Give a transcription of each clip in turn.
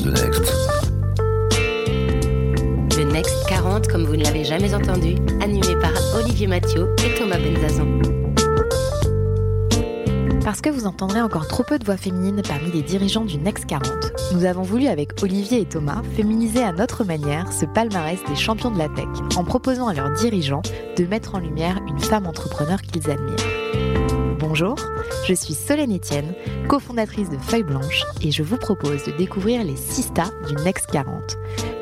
de Next. Le Next 40, comme vous ne l'avez jamais entendu, animé par Olivier Mathieu et Thomas Benzazon. Parce que vous entendrez encore trop peu de voix féminines parmi les dirigeants du Next 40, nous avons voulu avec Olivier et Thomas féminiser à notre manière ce palmarès des champions de la tech en proposant à leurs dirigeants de mettre en lumière une femme entrepreneur qu'ils admirent. Bonjour, je suis Solène Etienne, cofondatrice de Feuille Blanche et je vous propose de découvrir les 6 stars du Next 40.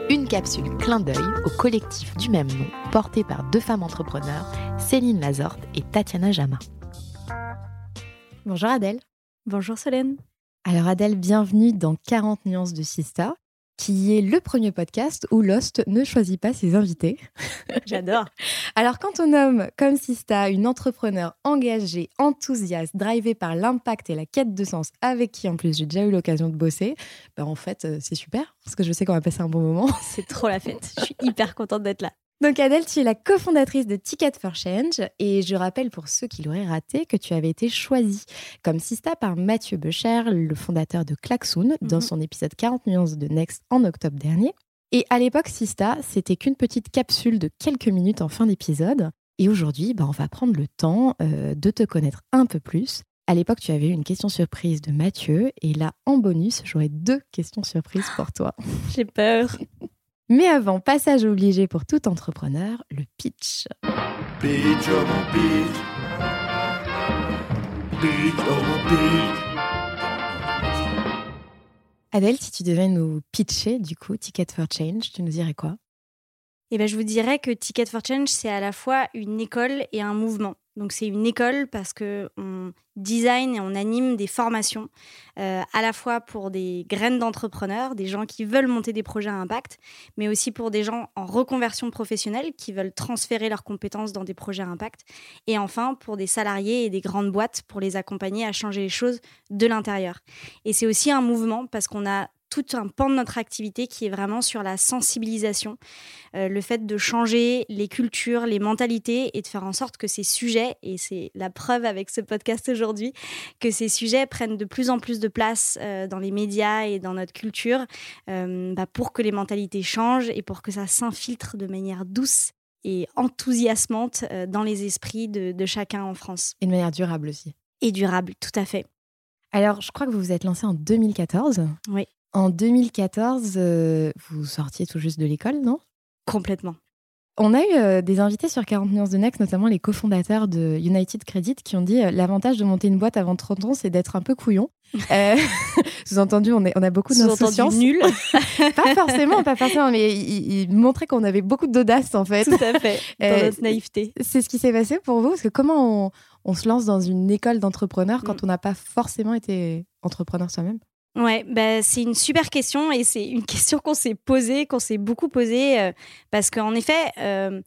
Une capsule clin d'œil au collectif du même nom porté par deux femmes entrepreneurs, Céline Lazorte et Tatiana Jama. Bonjour Adèle. Bonjour Solène. Alors Adèle, bienvenue dans 40 nuances de Sista, qui est le premier podcast où Lost ne choisit pas ses invités. J'adore. Alors quand on nomme comme Sista une entrepreneur engagée, enthousiaste, drivée par l'impact et la quête de sens, avec qui en plus j'ai déjà eu l'occasion de bosser, ben en fait euh, c'est super, parce que je sais qu'on va passer un bon moment. C'est trop la fête. Je suis hyper contente d'être là. Donc Adèle, tu es la cofondatrice de Ticket for Change et je rappelle pour ceux qui l'auraient raté que tu avais été choisie comme Sista par Mathieu Becher, le fondateur de Klaxoon, dans Mhm. son épisode 40 nuances de Next en octobre dernier. Et à l'époque, Sista, c'était qu'une petite capsule de quelques minutes en fin d'épisode. Et aujourd'hui, bah, on va prendre le temps euh, de te connaître un peu plus. À l'époque, tu avais eu une question surprise de Mathieu et là, en bonus, j'aurai deux questions surprises pour toi. J'ai peur. Mais avant, passage obligé pour tout entrepreneur, le pitch. Pitch, oh mon pitch. Pitch, oh mon pitch. Adèle, si tu devais nous pitcher, du coup, Ticket for Change, tu nous dirais quoi? Eh ben, je vous dirais que Ticket for Change, c'est à la fois une école et un mouvement. Donc, c'est une école parce que on design et on anime des formations, euh, à la fois pour des graines d'entrepreneurs, des gens qui veulent monter des projets à impact, mais aussi pour des gens en reconversion professionnelle qui veulent transférer leurs compétences dans des projets à impact. Et enfin, pour des salariés et des grandes boîtes pour les accompagner à changer les choses de l'intérieur. Et c'est aussi un mouvement parce qu'on a tout un pan de notre activité qui est vraiment sur la sensibilisation, euh, le fait de changer les cultures, les mentalités et de faire en sorte que ces sujets, et c'est la preuve avec ce podcast aujourd'hui, que ces sujets prennent de plus en plus de place euh, dans les médias et dans notre culture euh, bah, pour que les mentalités changent et pour que ça s'infiltre de manière douce et enthousiasmante dans les esprits de, de chacun en France. Et de manière durable aussi. Et durable, tout à fait. Alors, je crois que vous vous êtes lancé en 2014. Oui. En 2014, euh, vous sortiez tout juste de l'école, non? Complètement. On a eu euh, des invités sur 40 nuances de Next, notamment les cofondateurs de United Credit, qui ont dit euh, l'avantage de monter une boîte avant 30 ans, c'est d'être un peu couillon. Euh, Sous-entendu, on, a beaucoup d'insouciance. Nul. Pas forcément, pas forcément, mais ils il montraient qu'on avait beaucoup d'audace, en fait. Tout à fait, dans notre naïveté. C'est ce qui s'est passé pour vous? Parce que comment on, on se lance dans une école d'entrepreneur quand Mm. on n'a pas forcément été entrepreneur soi-même? Ouais, bah, c'est une super question et c'est une question qu'on s'est posée, qu'on s'est beaucoup posée, euh, parce qu'en effet, euh,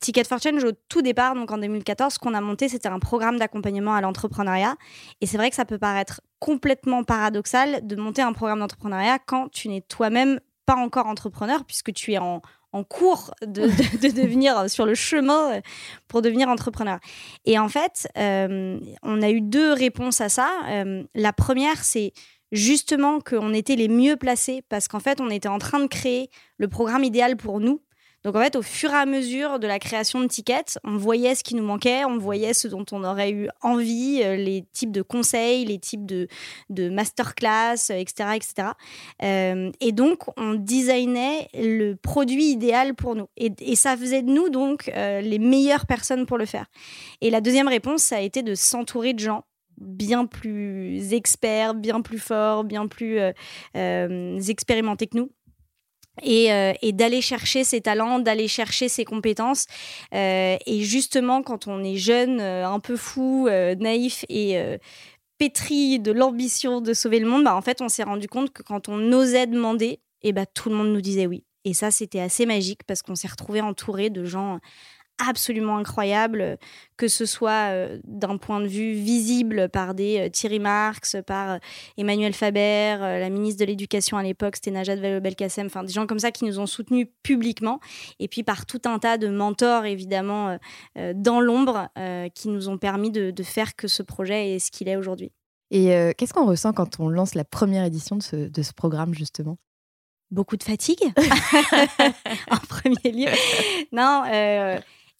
Ticket for Change, au tout départ, donc en 2014, ce qu'on a monté, c'était un programme d'accompagnement à l'entrepreneuriat. Et c'est vrai que ça peut paraître complètement paradoxal de monter un programme d'entrepreneuriat quand tu n'es toi-même pas encore entrepreneur, puisque tu es en, en cours de, de- de devenir sur le chemin euh, pour devenir entrepreneur. Et en fait, euh, on a eu deux réponses à ça. Euh, la première, c'est justement qu'on était les mieux placés parce qu'en fait, on était en train de créer le programme idéal pour nous. Donc en fait, au fur et à mesure de la création de tickets, on voyait ce qui nous manquait, on voyait ce dont on aurait eu envie, euh, les types de conseils, les types de, de masterclass, euh, etc. etc. Euh, et donc, on designait le produit idéal pour nous. Et, ça faisait de nous donc les meilleures personnes pour le faire. Et la deuxième réponse, ça a été de s'entourer de gens bien plus experts, bien plus forts, bien plus euh, euh, expérimentés que nous. Et, euh, d'aller chercher ses talents, d'aller chercher ses compétences. Et justement, quand on est jeune, un peu fou, naïf et pétri de l'ambition de sauver le monde, bah, en fait, on s'est rendu compte que quand on osait demander, et bah, tout le monde nous disait oui. Et ça, c'était assez magique parce qu'on s'est retrouvé entouré de gens absolument incroyables, que ce soit euh, d'un point de vue visible par des euh, Thierry Marx, par euh, Emmanuel Faber, la ministre de l'Éducation à l'époque, c'était Najat Vallaud-Belkacem, enfin des gens comme ça qui nous ont soutenus publiquement, et puis par tout un tas de mentors évidemment dans l'ombre qui nous ont permis de, de faire que ce projet est ce qu'il est aujourd'hui. Et qu'est-ce qu'on ressent quand on lance la première édition de ce, de ce programme, justement? Beaucoup de fatigue en premier lieu. Non,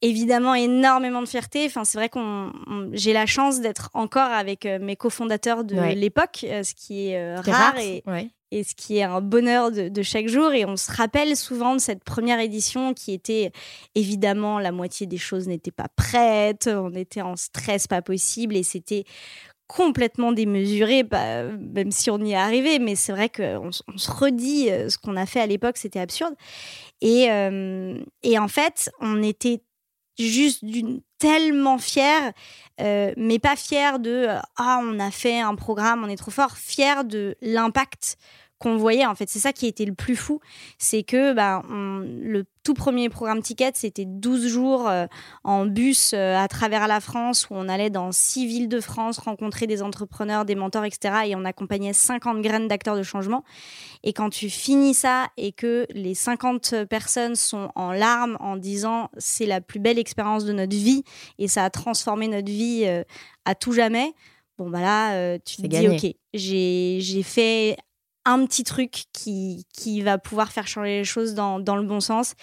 évidemment énormément de fierté. Enfin, c'est vrai qu'on j'ai la chance d'être encore avec euh, mes cofondateurs de l'époque, euh, ce qui est rare, et, et, ce qui est un bonheur de, de, chaque jour. Et on se rappelle souvent de cette première édition qui était évidemment la moitié des choses n'étaient pas prêtes, on était en stress pas possible et c'était complètement démesuré, bah, même si on y est arrivé, mais c'est vrai qu'on on se redit euh, ce qu'on a fait à l'époque, c'était absurde. Et, euh, et en fait, on était juste d'une tellement fiers, euh, mais pas fiers de ah on a fait un programme, on est trop fort, fiers de l'impact qu'on voyait. En fait, c'est ça qui était le plus fou. C'est que bah, le tout premier programme Ticket, c'était 12 jours euh, en bus euh, à travers la France où on allait dans six villes de France rencontrer des entrepreneurs, des mentors, etc. Et on accompagnait 50 graines d'acteurs de changement. Et quand tu finis ça et que les 50 personnes sont en larmes en disant c'est la plus belle expérience de notre vie et ça a transformé notre vie euh, à tout jamais, bon bah là, tu te dis ok, j'ai fait un petit truc qui, qui va pouvoir faire changer les choses dans, dans le bon sens.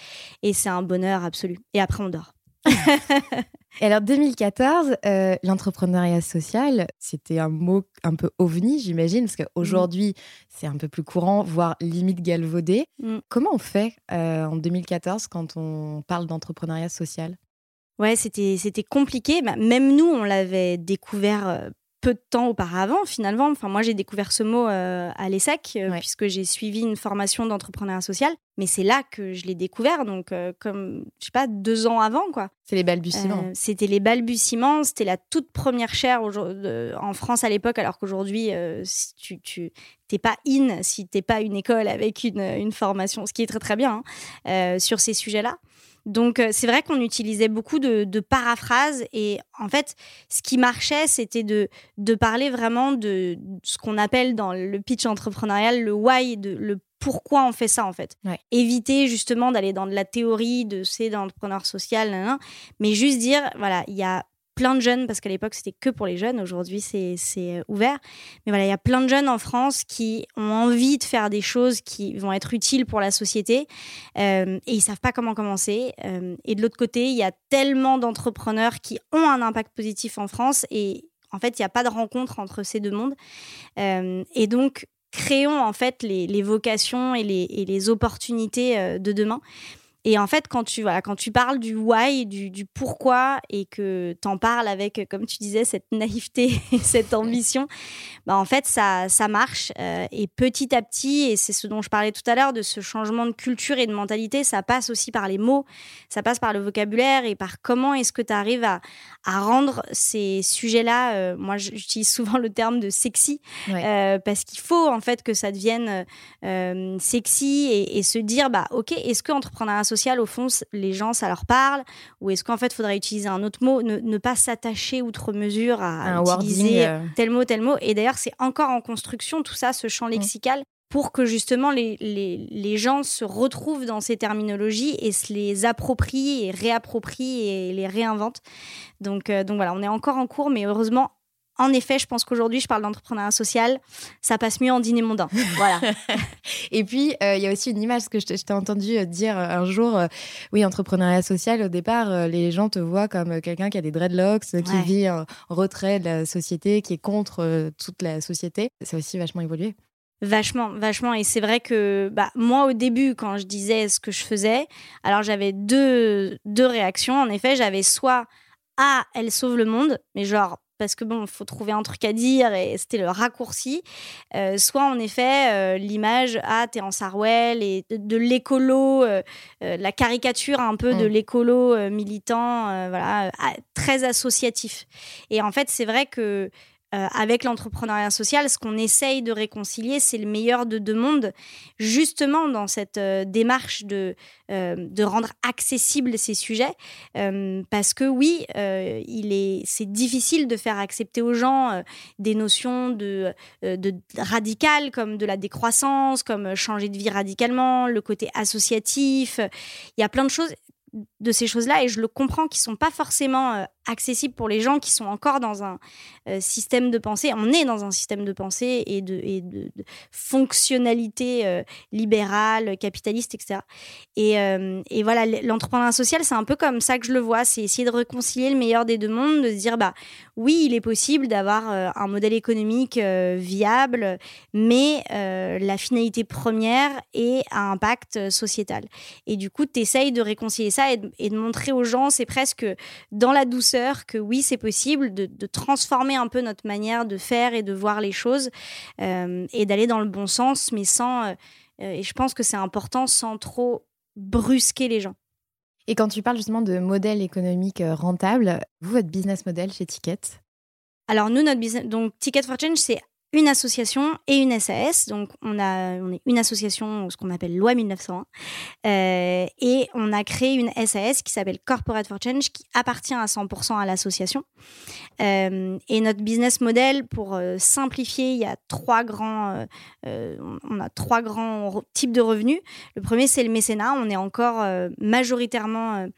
Et c'est un bonheur absolu. Et après, on dort. Et alors 2014, euh, l'entrepreneuriat social, c'était un mot un peu ovni, j'imagine, parce qu'aujourd'hui, c'est un peu plus courant, voire limite galvaudé. Mm. Comment on fait euh, en 2014 quand on parle d'entrepreneuriat social? Ouais, c'était compliqué. Bah, même nous, on l'avait découvert euh, peu de temps auparavant, finalement. Enfin, moi, j'ai découvert ce mot euh, à l'ESSEC, euh, puisque j'ai suivi une formation d'entrepreneuriat social. Mais c'est là que je l'ai découvert, donc euh, comme, je sais pas, deux ans avant, quoi. C'est les balbutiements. c'était les balbutiements, c'était la toute première chaire en France à l'époque, alors qu'aujourd'hui, si tu, tu t'es pas in si t'es pas une école avec une, une, formation, ce qui est très très bien, hein, sur ces sujets-là. Donc, euh, c'est vrai qu'on utilisait beaucoup de, paraphrases. Et en fait, ce qui marchait, c'était de, parler vraiment de ce qu'on appelle dans le pitch entrepreneurial le why, de, le pourquoi on fait ça, en fait. Éviter justement d'aller dans de la théorie de c'est d'entrepreneur social, mais juste dire voilà, il y a plein de jeunes, parce qu'à l'époque c'était que pour les jeunes, aujourd'hui c'est euh, ouvert. Mais voilà, il y a plein de jeunes en France qui ont envie de faire des choses qui vont être utiles pour la société euh, et ils savent pas comment commencer. Euh, et de l'autre côté, il y a tellement d'entrepreneurs qui ont un impact positif en France et en fait, il n'y a pas de rencontre entre ces deux mondes. et donc, créons en fait les, vocations et les, et les opportunités de demain. Et en fait, quand tu, voilà, quand tu parles du why, du, du pourquoi, et que tu en parles avec, comme tu disais, cette naïveté et cette ambition, bah en fait, ça, ça marche. Euh, et petit à petit, et c'est ce dont je parlais tout à l'heure, de ce changement de culture et de mentalité, ça passe aussi par les mots, ça passe par le vocabulaire et par comment est-ce que tu arrives à, à, rendre ces sujets-là, euh, moi j'utilise souvent le terme de sexy, euh, parce qu'il faut en fait que ça devienne sexy et, et, se dire, bah ok, est-ce que entreprendre un social, au fond, les gens, ça leur parle? Ou est-ce qu'en fait, il faudrait utiliser un autre mot, ne, pas s'attacher outre mesure à utiliser euh. tel mot, tel mot? Et d'ailleurs, c'est encore en construction, tout ça, ce champ mm. lexical. pour que justement les, les, gens se retrouvent dans ces terminologies et se les approprient et réapproprient et les réinventent. Donc, euh, donc voilà, on est encore en cours, mais heureusement, en effet, je pense qu'aujourd'hui, je parle d'entrepreneuriat social, ça passe mieux en dîner mondain. Voilà. et puis, euh, il y a aussi une image que je t'ai entendu euh, dire euh, un jour, oui, entrepreneuriat social, au départ, les gens te voient comme quelqu'un qui a des dreadlocks, qui vit en retrait de la société, qui est contre toute la société. Ça a aussi vachement évolué. Vachement, vachement. Et c'est vrai que bah, moi, au début, quand je disais ce que je faisais, alors j'avais deux, deux réactions. En effet, j'avais soit Ah, elle sauve le monde, mais genre parce que bon, il faut trouver un truc à dire et c'était le raccourci. Euh, soit en effet euh, l'image ah t'es en Sarwell et de, l'écolo, euh, la caricature un peu de mm. l'écolo militant, voilà, très associatif. Et en fait c'est vrai que euh, avec l'entrepreneuriat social, ce qu'on essaye de réconcilier, c'est le meilleur de deux mondes, justement dans cette euh, démarche de, euh, de rendre accessibles ces sujets. parce que oui, il est, c'est difficile de faire accepter aux gens des notions de, de radicales comme de la décroissance, comme changer de vie radicalement, le côté associatif. Il y a plein de choses de ces choses-là et je le comprends qui sont pas forcément euh, accessibles pour les gens qui sont encore dans un euh, système de pensée. On est dans un système de pensée et de, et fonctionnalité euh, libérale, capitaliste, etc. Et, et voilà, l'entrepreneuriat social, c'est un peu comme ça que je le vois. C'est essayer de réconcilier le meilleur des deux mondes, de se dire, bah oui, il est possible d'avoir un modèle économique viable, mais la finalité première est à impact sociétal. Et du coup, tu essayes de réconcilier ça et de, montrer aux gens, c'est presque dans la douceur que oui, c'est possible de, transformer un peu notre manière de faire et de voir les choses euh, et d'aller dans le bon sens, mais sans, euh, euh, et je pense que c'est important, sans trop brusquer les gens. Et quand tu parles justement de modèle économique rentable, vous, votre business model chez Ticket? Alors nous, notre business, donc Ticket for Change, c'est une association et une SAS. Donc, on, a, on est une association, ce qu'on appelle Loi 1901. Euh, et on a créé une SAS qui s'appelle Corporate for Change, qui appartient à 100% à l'association. Euh, et notre business model, pour euh, simplifier, il y a trois grands, on a trois grands types de revenus. Le premier, c'est le mécénat. On est encore majoritairement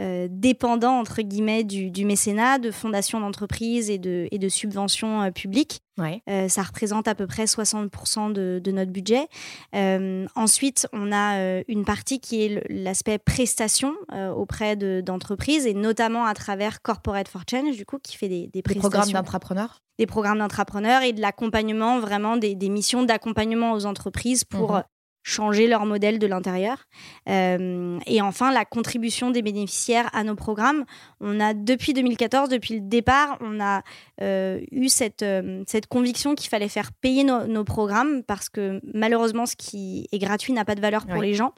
euh, dépendant, entre guillemets, du, mécénat, de fondations d'entreprises et de, et de subventions euh, publiques. Euh, ça représente à peu près 60% de, notre budget. ensuite, on a une partie qui est l'aspect prestation auprès d'entreprises et notamment à travers Corporate for Change, du coup, qui fait des, des, prestations. Des programmes d'entrepreneurs des programmes d'entrepreneurs et de l'accompagnement, vraiment des, missions d'accompagnement aux entreprises pour mhm changer leur modèle de l'intérieur. Euh, et enfin, la contribution des bénéficiaires à nos programmes. On a, depuis 2014, depuis le départ, on a euh, eu cette, euh, cette conviction qu'il fallait faire payer nos programmes parce que malheureusement, ce qui est gratuit n'a pas de valeur pour les gens.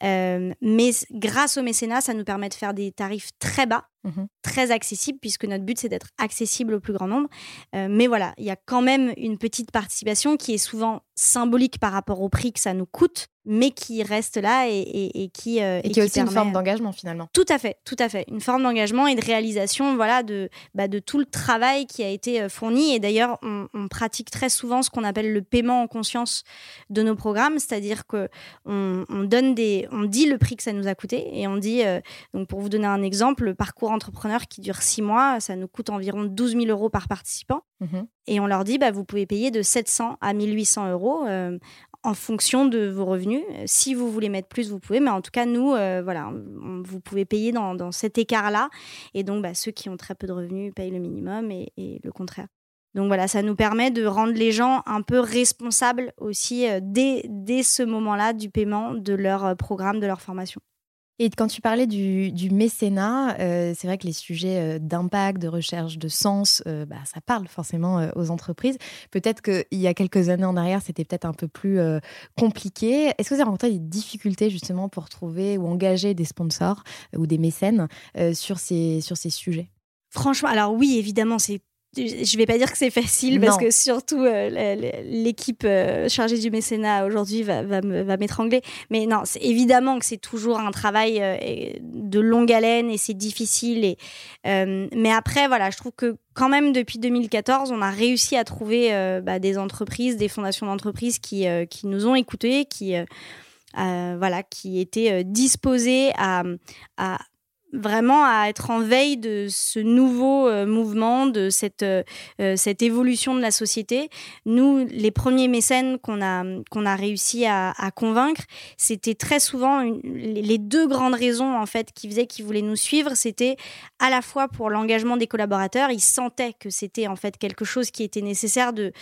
mais grâce au mécénat, ça nous permet de faire des tarifs très bas Mmh très accessible, puisque notre but, c'est d'être accessible au plus grand nombre. Euh, mais voilà, il y a quand même une petite participation qui est souvent symbolique par rapport au prix que ça nous coûte, mais qui reste là et, qui euh, et, qui est aussi une forme d'engagement finalement. Tout à fait, tout à fait, une forme d'engagement et de réalisation, voilà, de bah, de tout le travail qui a été euh, fourni. Et d'ailleurs, on, pratique très souvent ce qu'on appelle le paiement en conscience de nos programmes, c'est-à-dire que on, donne des, on dit le prix que ça nous a coûté et on dit donc pour vous donner un exemple, le parcours entrepreneur qui dure six mois, ça nous coûte environ 12 000 euros par participant. Mhm. Et on leur dit, bah, vous pouvez payer de 700 à 1800 euros euh, en fonction de vos revenus. Si vous voulez mettre plus, vous pouvez, mais en tout cas, nous, euh, voilà, vous pouvez payer dans, cet écart-là. Et donc, bah, ceux qui ont très peu de revenus payent le minimum et, le contraire. Donc voilà, ça nous permet de rendre les gens un peu responsables aussi euh, dès, dès ce moment-là du paiement de leur programme, de leur formation. Et quand tu parlais du, mécénat, euh, c'est vrai que les sujets euh, d'impact, de recherche de sens, euh, bah, ça parle forcément aux entreprises. Peut-être qu'il y a quelques années en arrière, c'était peut-être un peu plus compliqué. Est-ce que vous avez rencontré des difficultés justement pour trouver ou engager des sponsors ou des mécènes sur, ces, sur ces sujets? Franchement, alors oui, évidemment, c'est je vais pas dire que c'est facile parce que surtout euh, l'équipe euh, chargée du mécénat aujourd'hui va, va, m'étrangler. Mais non, c'est évidemment que c'est toujours un travail euh, de longue haleine et c'est difficile. Et, mais après, voilà, je trouve que quand même depuis 2014, on a réussi à trouver bah, des entreprises, des fondations d'entreprises qui, qui nous ont écoutés, qui voilà, qui étaient disposées à, à vraiment à être en veille de ce nouveau euh, mouvement, de cette, euh, euh, cette évolution de la société. Nous, les premiers mécènes qu'on a, qu'on a réussi à, convaincre, c'était très souvent les deux grandes raisons en fait qui faisaient qu'ils voulaient nous suivre. C'était à la fois pour l'engagement des collaborateurs, ils sentaient que c'était en fait quelque chose qui était nécessaire de,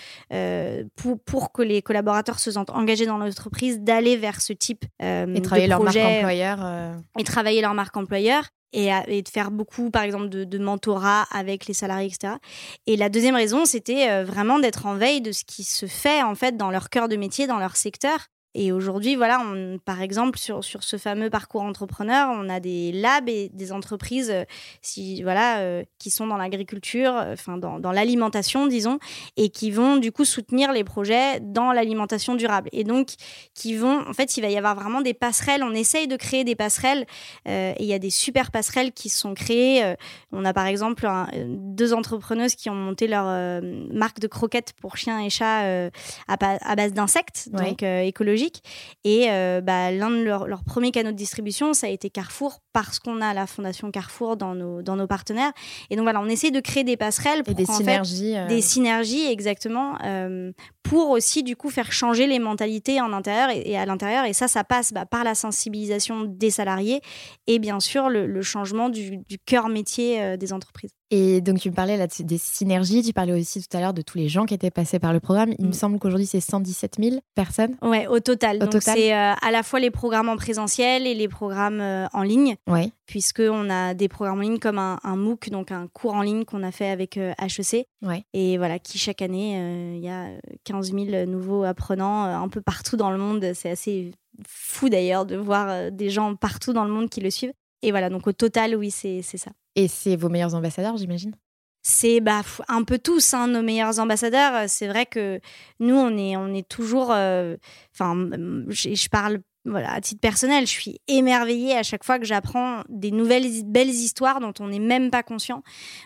pour, pour que les collaborateurs se sentent engagés dans l'entreprise, d'aller vers ce type et travailler leur marque employeur et travailler leur marque employeur et, de faire beaucoup, par exemple, de, mentorat avec les salariés, etc. Et la deuxième raison, c'était euh, vraiment d'être en veille de ce qui se fait, en fait, dans leur cœur de métier, dans leur secteur, et aujourd'hui, voilà, on, par exemple, sur, sur ce fameux parcours entrepreneur, on a des labs et des entreprises euh, si, voilà, euh, qui sont dans l'agriculture, euh, enfin dans, dans l'alimentation, disons, et qui vont du coup soutenir les projets dans l'alimentation durable. Et donc, qui vont, en fait, il va y avoir vraiment des passerelles. On essaye de créer des passerelles et il y a des super passerelles qui sont créées. on a par exemple deux entrepreneuses qui ont monté leur marque de croquettes pour chiens et chats à, à, base d'insectes, donc écologique écologique. Et bah, l'un de leurs leur premiers canaux de distribution, ça a été Carrefour, parce qu'on a la fondation Carrefour dans nos, dans nos partenaires. Et donc voilà, on essaie de créer des passerelles pour et des synergies. Des synergies, exactement, pour aussi du coup faire changer les mentalités en intérieur et, à l'intérieur. Et ça, ça passe bah, par la sensibilisation des salariés et bien sûr le, changement du, du cœur métier des entreprises. Et donc, tu me parlais là des synergies, tu parlais aussi tout à l'heure de tous les gens qui étaient passés par le programme. Il me mm. semble qu'aujourd'hui, c'est 117 000 personnes. Ouais, au total. donc, c'est euh, à la fois les programmes en présentiel et les programmes euh, en ligne. Ouais. Puisqu'on a des programmes en ligne comme un, MOOC, donc un cours en ligne qu'on a fait avec HEC. Euh, ouais. Et voilà, qui chaque année, il y a 15 000 nouveaux apprenants un peu partout dans le monde. C'est assez fou d'ailleurs de voir des gens partout dans le monde qui le suivent. Et voilà, donc au total, oui, c'est ça. Et c'est vos meilleurs ambassadeurs, j'imagine? C'est bah, un peu tous hein, nos meilleurs ambassadeurs. C'est vrai que nous, on est, on est toujours. Euh, enfin, je parle voilà, à titre personnel, je suis émerveillée à chaque fois que j'apprends des nouvelles belles histoires dont on n'est même pas conscient.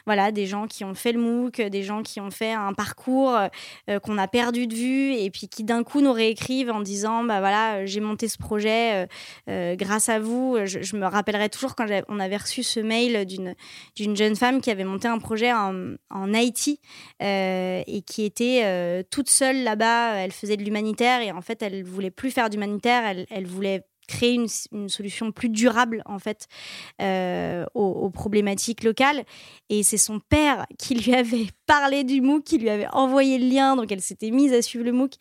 Voilà, des gens qui ont fait le MOOC, des gens qui ont fait un parcours euh, qu'on a perdu de vue et puis qui d'un coup nous réécrivent en disant bah voilà, j'ai monté ce projet euh, euh, grâce à vous. Je, me rappellerai toujours quand on avait reçu ce mail d'une jeune femme qui avait monté un projet en, en Haïti et qui était toute seule là-bas. Elle faisait de l'humanitaire et en fait elle voulait plus faire d'humanitaire. Voulait créer une, solution plus durable en fait euh, aux, problématiques locales. Et c'est son père qui lui avait parlé du MOOC qui lui avait envoyé le lien. Donc elle s'était mise à suivre le MOOC.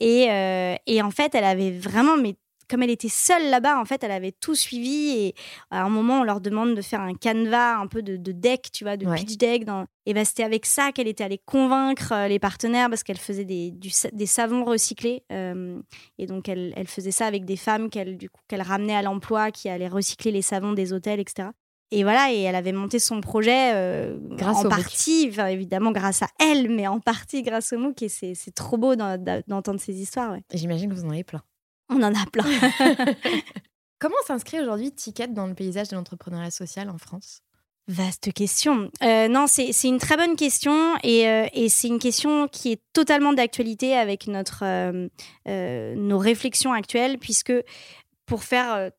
Et, euh, et en fait elle avait vraiment mais comme elle était seule là-bas, en fait, elle avait tout suivi. Et à un moment, on leur demande de faire un canevas, un peu de, deck, tu vois, de pitch deck. Dans... Et bah, c'était avec ça qu'elle était allée convaincre euh, les partenaires parce qu'elle faisait des, des savons recyclés. Euh, et donc, elle, elle, faisait ça avec des femmes qu'elle qu'elle ramenait à l'emploi, qui allaient recycler les savons des hôtels, etc. Et voilà, et elle avait monté son projet euh, grâce en partie, évidemment grâce à elle, mais en partie grâce au MOOC. Et c'est trop beau d'entendre ces histoires. Ouais. J'imagine que vous en avez plein. On en a plein. Comment s'inscrit aujourd'hui Ticket dans le paysage de l'entrepreneuriat social en France? Vaste question. Euh, non, c'est une très bonne question et, euh, et c'est une question qui est totalement d'actualité avec notre, euh, nos réflexions actuelles puisque pour faire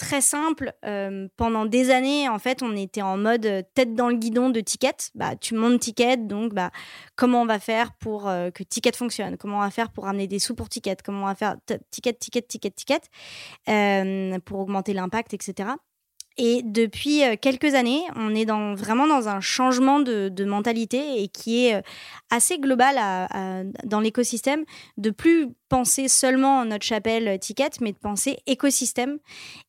très simple. Euh, pendant des années, en fait, on était en mode euh, tête dans le guidon de Ticket. Bah, tu montes Ticket, donc bah, comment on va faire pour euh, que Ticket fonctionne? Comment on va faire pour ramener des sous pour Ticket? Comment on va faire Ticket, Ticket, Ticket, Ticket pour augmenter l'impact, etc. Et depuis euh, quelques années, on est vraiment dans un changement de, mentalité et qui est euh, assez global dans l'écosystème, de plus penser seulement notre chapelle euh, ticket, mais de penser écosystème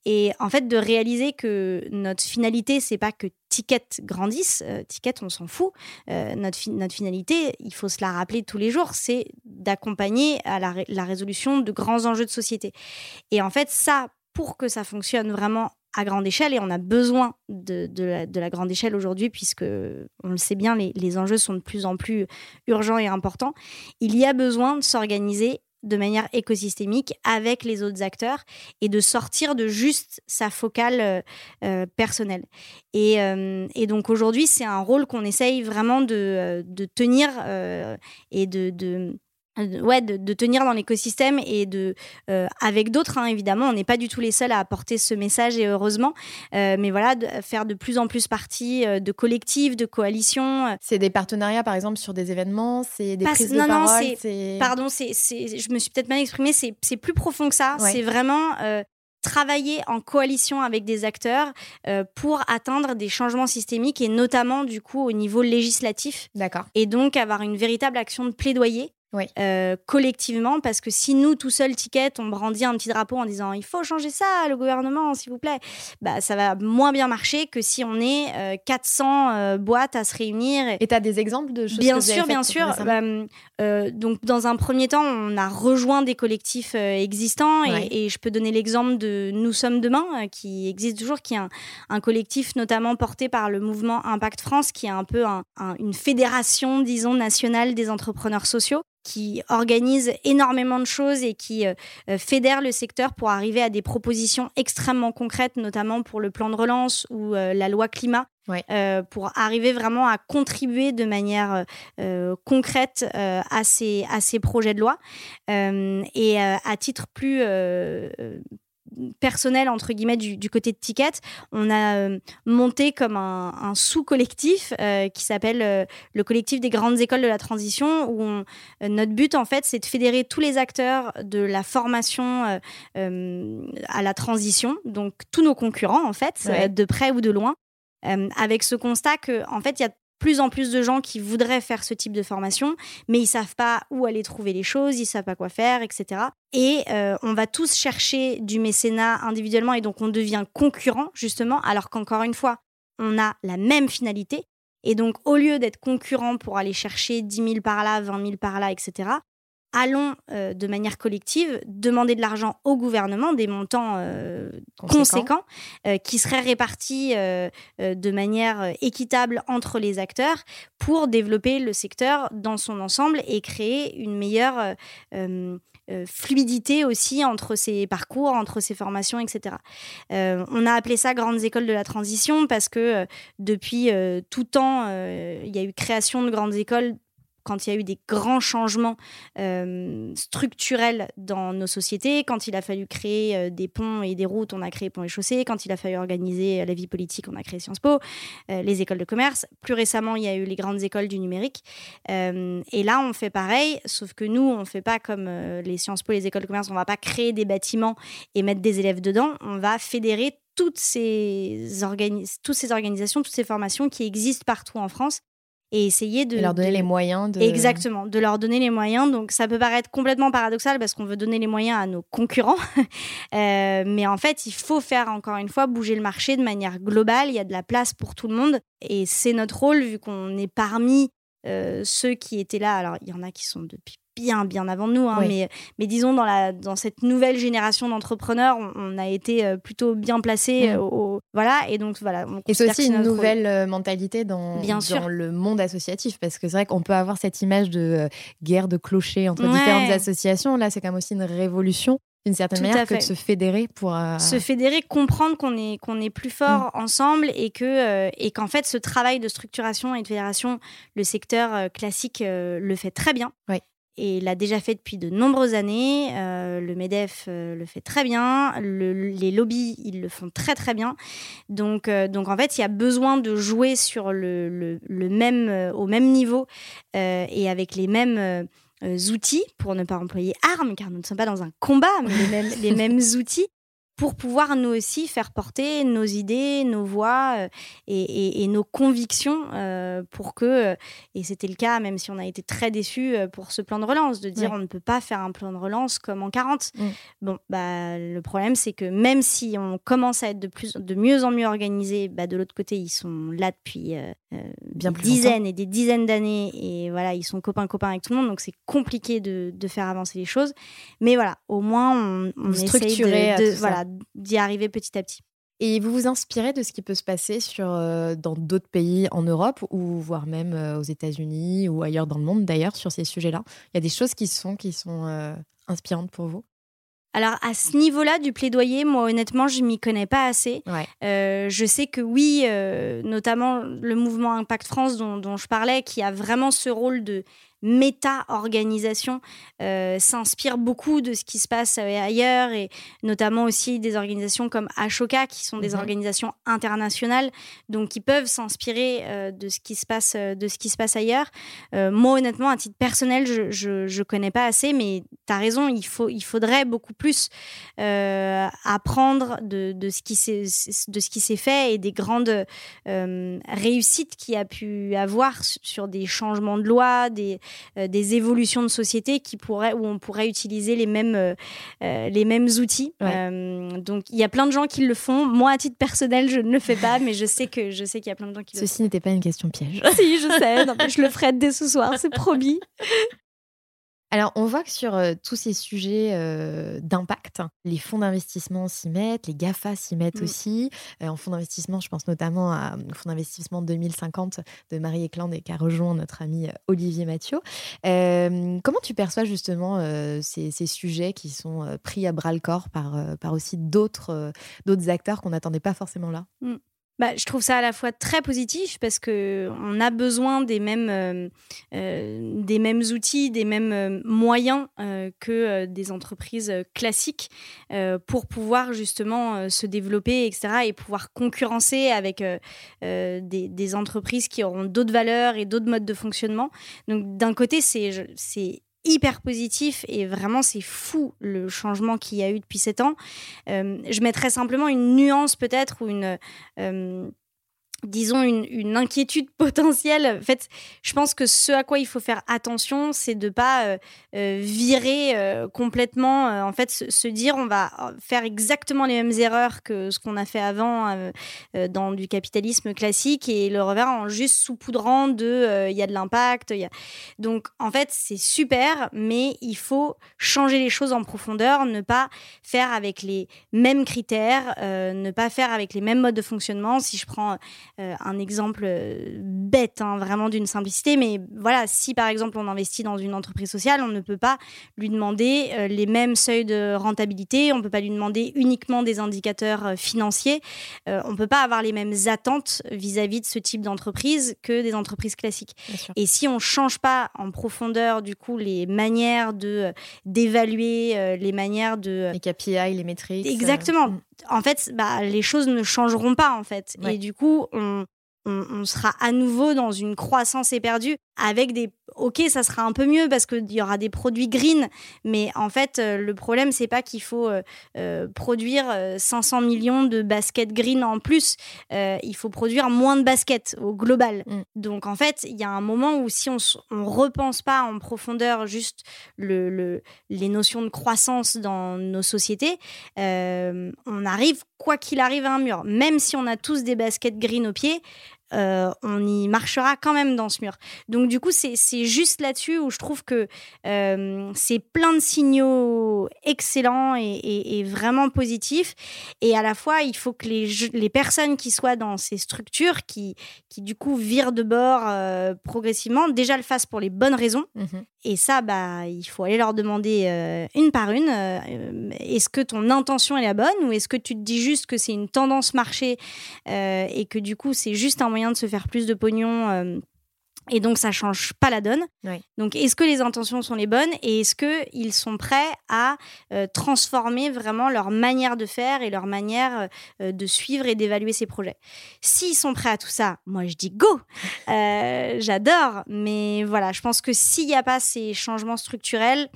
et en fait de réaliser que notre finalité, c'est pas que Ticket grandisse. ticket, on s'en fout. notre, finalité, il faut se la rappeler tous les jours, c'est d'accompagner à la résolution de grands enjeux de société. Et en fait, ça, pour que ça fonctionne vraiment à grande échelle et on a besoin de, la, grande échelle aujourd'hui puisque on le sait bien, les, enjeux sont de plus en plus urgents et importants. Il y a besoin de s'organiser de manière écosystémique avec les autres acteurs et de sortir de juste sa focale euh, euh, personnelle. Et, euh, et donc aujourd'hui, c'est un rôle qu'on essaye vraiment de, tenir et de, ouais, de, tenir dans l'écosystème et de euh, avec d'autres hein, évidemment. On n'est pas du tout les seuls à apporter ce message et heureusement. Euh, mais voilà de faire de plus en plus partie de collectifs de coalitions c'est des partenariats par exemple sur des événements c'est des prises de parole c'est pardon c'est je me suis peut-être mal exprimée c'est plus profond que ça. C'est vraiment travailler en coalition avec des acteurs pour atteindre des changements systémiques et notamment du coup au niveau législatif. D'accord. Et donc avoir une véritable action de plaidoyer oui. Euh, collectivement, parce que si nous, tout seuls, ticket, on brandit un petit drapeau en disant il faut changer ça, le gouvernement, s'il vous plaît, bah, ça va moins bien marcher que si on est 400 euh, euh, boîtes à se réunir. Et tu as des exemples de choses Bien que sûr, bien sûr. Bah, donc, dans un premier temps, on a rejoint des collectifs existants et, je peux donner l'exemple de Nous sommes demain, qui existe toujours, qui est un, collectif notamment porté par le mouvement Impact France, qui est un peu une fédération, disons, nationale des entrepreneurs sociaux qui organise énormément de choses et qui euh, euh, fédère le secteur pour arriver à des propositions extrêmement concrètes, notamment pour le plan de relance ou euh, la loi climat, euh, pour arriver vraiment à contribuer de manière concrète à, ces, à ces projets de loi. et à titre plus personnel entre guillemets du, côté de Ticket, on a euh, monté comme un, sous-collectif euh, qui s'appelle euh, le collectif des grandes écoles de la transition où notre but en fait c'est de fédérer tous les acteurs de la formation à la transition, donc tous nos concurrents en fait, de près ou de loin. avec ce constat que en fait il y a plus en plus de gens qui voudraient faire ce type de formation, mais ils savent pas où aller trouver les choses, ils savent pas quoi faire, etc. Et euh, on va tous chercher du mécénat individuellement et donc on devient concurrent justement, alors qu'encore une fois, on a la même finalité. Et donc, au lieu d'être concurrent pour aller chercher 10 000 par là, 20 000 par là, etc., allons euh, de manière collective demander de l'argent au gouvernement, des montants euh, conséquents, euh, qui seraient répartis de manière équitable entre les acteurs pour développer le secteur dans son ensemble et créer une meilleure fluidité aussi entre ces parcours, entre ces formations, etc. on a appelé ça grandes écoles de la transition parce que depuis tout temps, il y a eu création de grandes écoles quand il y a eu des grands changements euh, structurels dans nos sociétés, quand il a fallu créer euh, des ponts et des routes, on a créé Ponts et Chaussées, quand il a fallu organiser la vie politique, on a créé Sciences Po, euh, les écoles de commerce. Plus récemment, il y a eu les grandes écoles du numérique. et là, on fait pareil, sauf que nous, on ne fait pas comme les Sciences Po, les écoles de commerce, on ne va pas créer des bâtiments et mettre des élèves dedans, on va fédérer toutes ces organisations, toutes ces formations qui existent partout en France et essayer de leur donner les moyens de exactement de leur donner les moyens. Donc ça peut paraître complètement paradoxal parce qu'on veut donner les moyens à nos concurrents. Euh, mais en fait il faut faire encore une fois bouger le marché de manière globale. Il y a de la place pour tout le monde. Et c'est notre rôle vu qu'on est parmi euh, ceux qui étaient là. Alors il y en a qui sont depuis bien, bien avant nous. Hein, mais, mais disons, dans, la, dans cette nouvelle génération d'entrepreneurs, on, a été euh, plutôt bien placés. Mm. Au, voilà, et donc voilà. Et c'est aussi une nouvelle euh, mentalité dans, dans le monde associatif, parce que c'est vrai qu'on peut avoir cette image de euh, guerre de clochers entre différentes associations. Là, c'est quand même aussi une révolution d'une certaine manière que de se fédérer pour se fédérer comprendre qu'on est qu'on est plus fort mm. ensemble et que et qu'en fait ce travail de structuration et de fédération le secteur classique le fait très bien oui et l'a déjà fait depuis de nombreuses années. Euh, le MEDEF euh, le fait très bien. les lobbies, ils le font très très bien. Donc, euh, donc en fait, il y a besoin de jouer sur le, le, même, au même niveau et avec les mêmes outils, pour ne pas employer armes, car nous ne sommes pas dans un combat, mais les mêmes, les mêmes outils pour pouvoir nous aussi faire porter nos idées, nos voix euh, et, nos convictions euh, pour que, euh, et c'était le cas même si on a été très déçus pour ce plan de relance, de dire on ne peut pas faire un plan de relance comme en 40. Mm. Bon, bah, le problème c'est que même si on commence à être de, plus, de mieux en mieux organisé, bah, de l'autre côté ils sont là depuis Bien des dizaines et des dizaines d'années et voilà, ils sont copains-copains avec tout le monde, donc c'est compliqué de, de, faire avancer les choses. Mais voilà, au moins on, on essaye de, voilà, d'y arriver petit à petit. Et vous vous inspirez de ce qui peut se passer sur, euh, dans d'autres pays en Europe ou voire même euh, aux États-Unis ou ailleurs dans le monde d'ailleurs sur ces sujets-là? Il y a des choses qui sont, qui sont euh, inspirantes pour vous? Alors à ce niveau-là du plaidoyer, moi honnêtement, je m'y connais pas assez. je sais que oui, notamment le mouvement Impact France dont, dont, je parlais, qui a vraiment ce rôle de méta-organisation euh, s'inspire beaucoup de ce qui se passe euh, ailleurs et notamment aussi des organisations comme Ashoka qui sont des mhm. organisations internationales donc qui peuvent s'inspirer euh, de ce qui se passe de ce qui se passe ailleurs. moi honnêtement à titre personnel je, je, connais pas assez mais tu as raison il faut il faudrait beaucoup plus apprendre de, de, ce qui s'est de ce qui s'est fait et des grandes réussites qu'il a pu avoir sur des changements de loi des euh, des évolutions de société qui pourraient, où on pourrait utiliser les mêmes, euh, euh, les mêmes outils. donc il y a plein de gens qui le font. Moi, à titre personnel, je ne le fais pas, mais je sais que je sais qu'il y a plein de gens qui le font. Ceci n'était pas une question piège. si, je sais. je le ferai dès ce soir, c'est promis. Alors, on voit que sur euh, tous ces sujets euh, d'impact, les fonds d'investissement s'y mettent, les GAFA s'y mettent mmh. aussi. Euh, en fonds d'investissement, je pense notamment au fonds d'investissement 2050 de Marie Eklund et qui a rejoint notre ami Olivier Mathieu. comment tu perçois justement ces, sujets qui sont pris à bras le corps par, par aussi d'autres acteurs qu'on n'attendait pas forcément là? Mmh. Bah, je trouve ça à la fois très positif parce que on a besoin des mêmes, euh, euh, des mêmes outils, des mêmes euh, moyens que des entreprises classiques pour pouvoir justement se développer, etc. et pouvoir concurrencer avec des, des, entreprises qui auront d'autres valeurs et d'autres modes de fonctionnement. Donc d'un côté, c'est hyper positif et vraiment c'est fou le changement qu'il y a eu depuis sept ans. Euh, je mettrais simplement une nuance peut-être ou une euh, disons, une, inquiétude potentielle. En fait, je pense que ce à quoi il faut faire attention, c'est de pas euh, euh, virer euh, complètement, en fait, se, dire on va faire exactement les mêmes erreurs que ce qu'on a fait avant dans du capitalisme classique et le revers en juste soupoudrant de il y a de l'impact. Donc, en fait, c'est super, mais il faut changer les choses en profondeur, ne pas faire avec les mêmes critères, ne pas faire avec les mêmes modes de fonctionnement. Si je prends un exemple euh, bête, hein, vraiment d'une simplicité, mais voilà, si par exemple on investit dans une entreprise sociale, on ne peut pas lui demander euh, les mêmes seuils de rentabilité, on ne peut pas lui demander uniquement des indicateurs financiers, on ne peut pas avoir les mêmes attentes vis-à-vis de ce type d'entreprise que des entreprises classiques. Et si on ne change pas en profondeur du coup les manières de d'évaluer, les manières de les KPI, les métriques. Exactement. En fait, bah, les choses ne changeront pas, en fait. Et du coup, on, on, sera à nouveau dans une croissance éperdue avec des ok ça sera un peu mieux parce qu'il y aura des produits green mais en fait euh, le problème c'est pas qu'il faut euh, euh, produire 500 millions de baskets green en plus. Il faut produire moins de baskets au global. Mm. donc en fait il y a un moment où si on, on repense pas en profondeur juste le, les notions de croissance dans nos sociétés on arrive quoi qu'il arrive à un mur. Même si on a tous des baskets green au pied euh, on y marchera quand même dans ce mur. Donc du coup, c'est juste là-dessus où je trouve que euh, c'est plein de signaux excellents et, vraiment positifs. Et à la fois, il faut que les, personnes qui soient dans ces structures, qui, du coup virent de bord euh, progressivement, déjà le fassent pour les bonnes raisons. Mhm. Et ça, bah, il faut aller leur demander une par une, est-ce que ton intention est la bonne ou est-ce que tu te dis juste que c'est une tendance marché et que du coup, c'est juste un moyen de se faire plus de pognon. Euh, et donc, ça change pas la donne. Donc, est-ce que les intentions sont les bonnes et est-ce qu'ils sont prêts à euh, transformer vraiment leur manière de faire et leur manière euh, de suivre et d'évaluer ces projets? S'ils sont prêts à tout ça, moi, je dis go J'adore. Mais voilà, je pense que s'il n'y a pas ces changements structurels,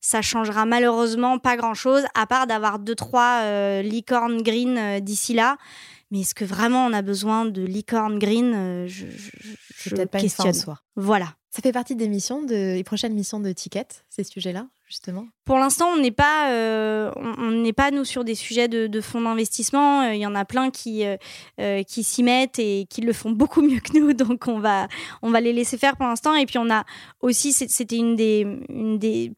ça changera malheureusement pas grand-chose, à part d'avoir deux, trois licornes green d'ici là. Mais est-ce que vraiment on a besoin de licorne green euh, Je, je, peut-être pas questionne. Une Voilà. Ça fait partie des missions, de, des prochaines missions de Ticket, ces sujets-là, justement? Pour l'instant, on n'est pas, euh, on n'est pas nous sur des sujets de, fonds d'investissement. Euh, il y en a plein qui, qui s'y mettent et qui le font beaucoup mieux que nous, donc on va, on va les laisser faire pour l'instant. Et puis on a aussi, c'était une des, une des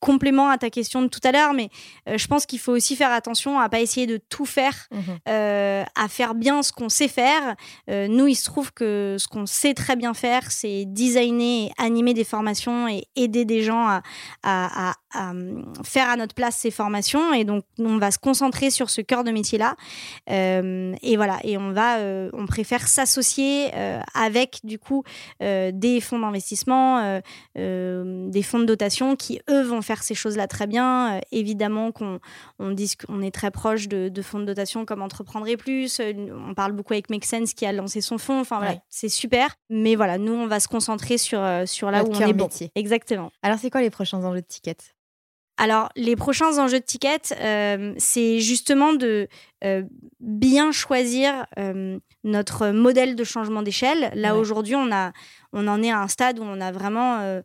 complément à ta question de tout à l'heure, mais euh, je pense qu'il faut aussi faire attention à pas essayer de tout faire, mhm. euh, à faire bien ce qu'on sait faire. Euh, nous, il se trouve que ce qu'on sait très bien faire, c'est designer et animer des formations et aider des gens à, à, faire à notre place ces formations. Et donc, on va se concentrer sur ce cœur de métier-là. et voilà, et on va, on préfère s'associer avec du coup des fonds d'investissement, des fonds de dotation qui eux vont faire ces choses-là très bien. Euh, évidemment qu'on on qu'on est très proche de, fonds de dotation comme Entreprendrait Plus. Euh, on parle beaucoup avec Make Sense qui a lancé son fonds. Enfin voilà, c'est super. Mais voilà, nous, on va se concentrer sur, euh, sur là où on est bon. Exactement. Alors, c'est quoi les prochains enjeux de Ticket alors, les prochains enjeux de ticket, c'est justement de bien choisir notre modèle de changement d'échelle. Là, aujourd'hui, on, a, on en est à un stade où on a vraiment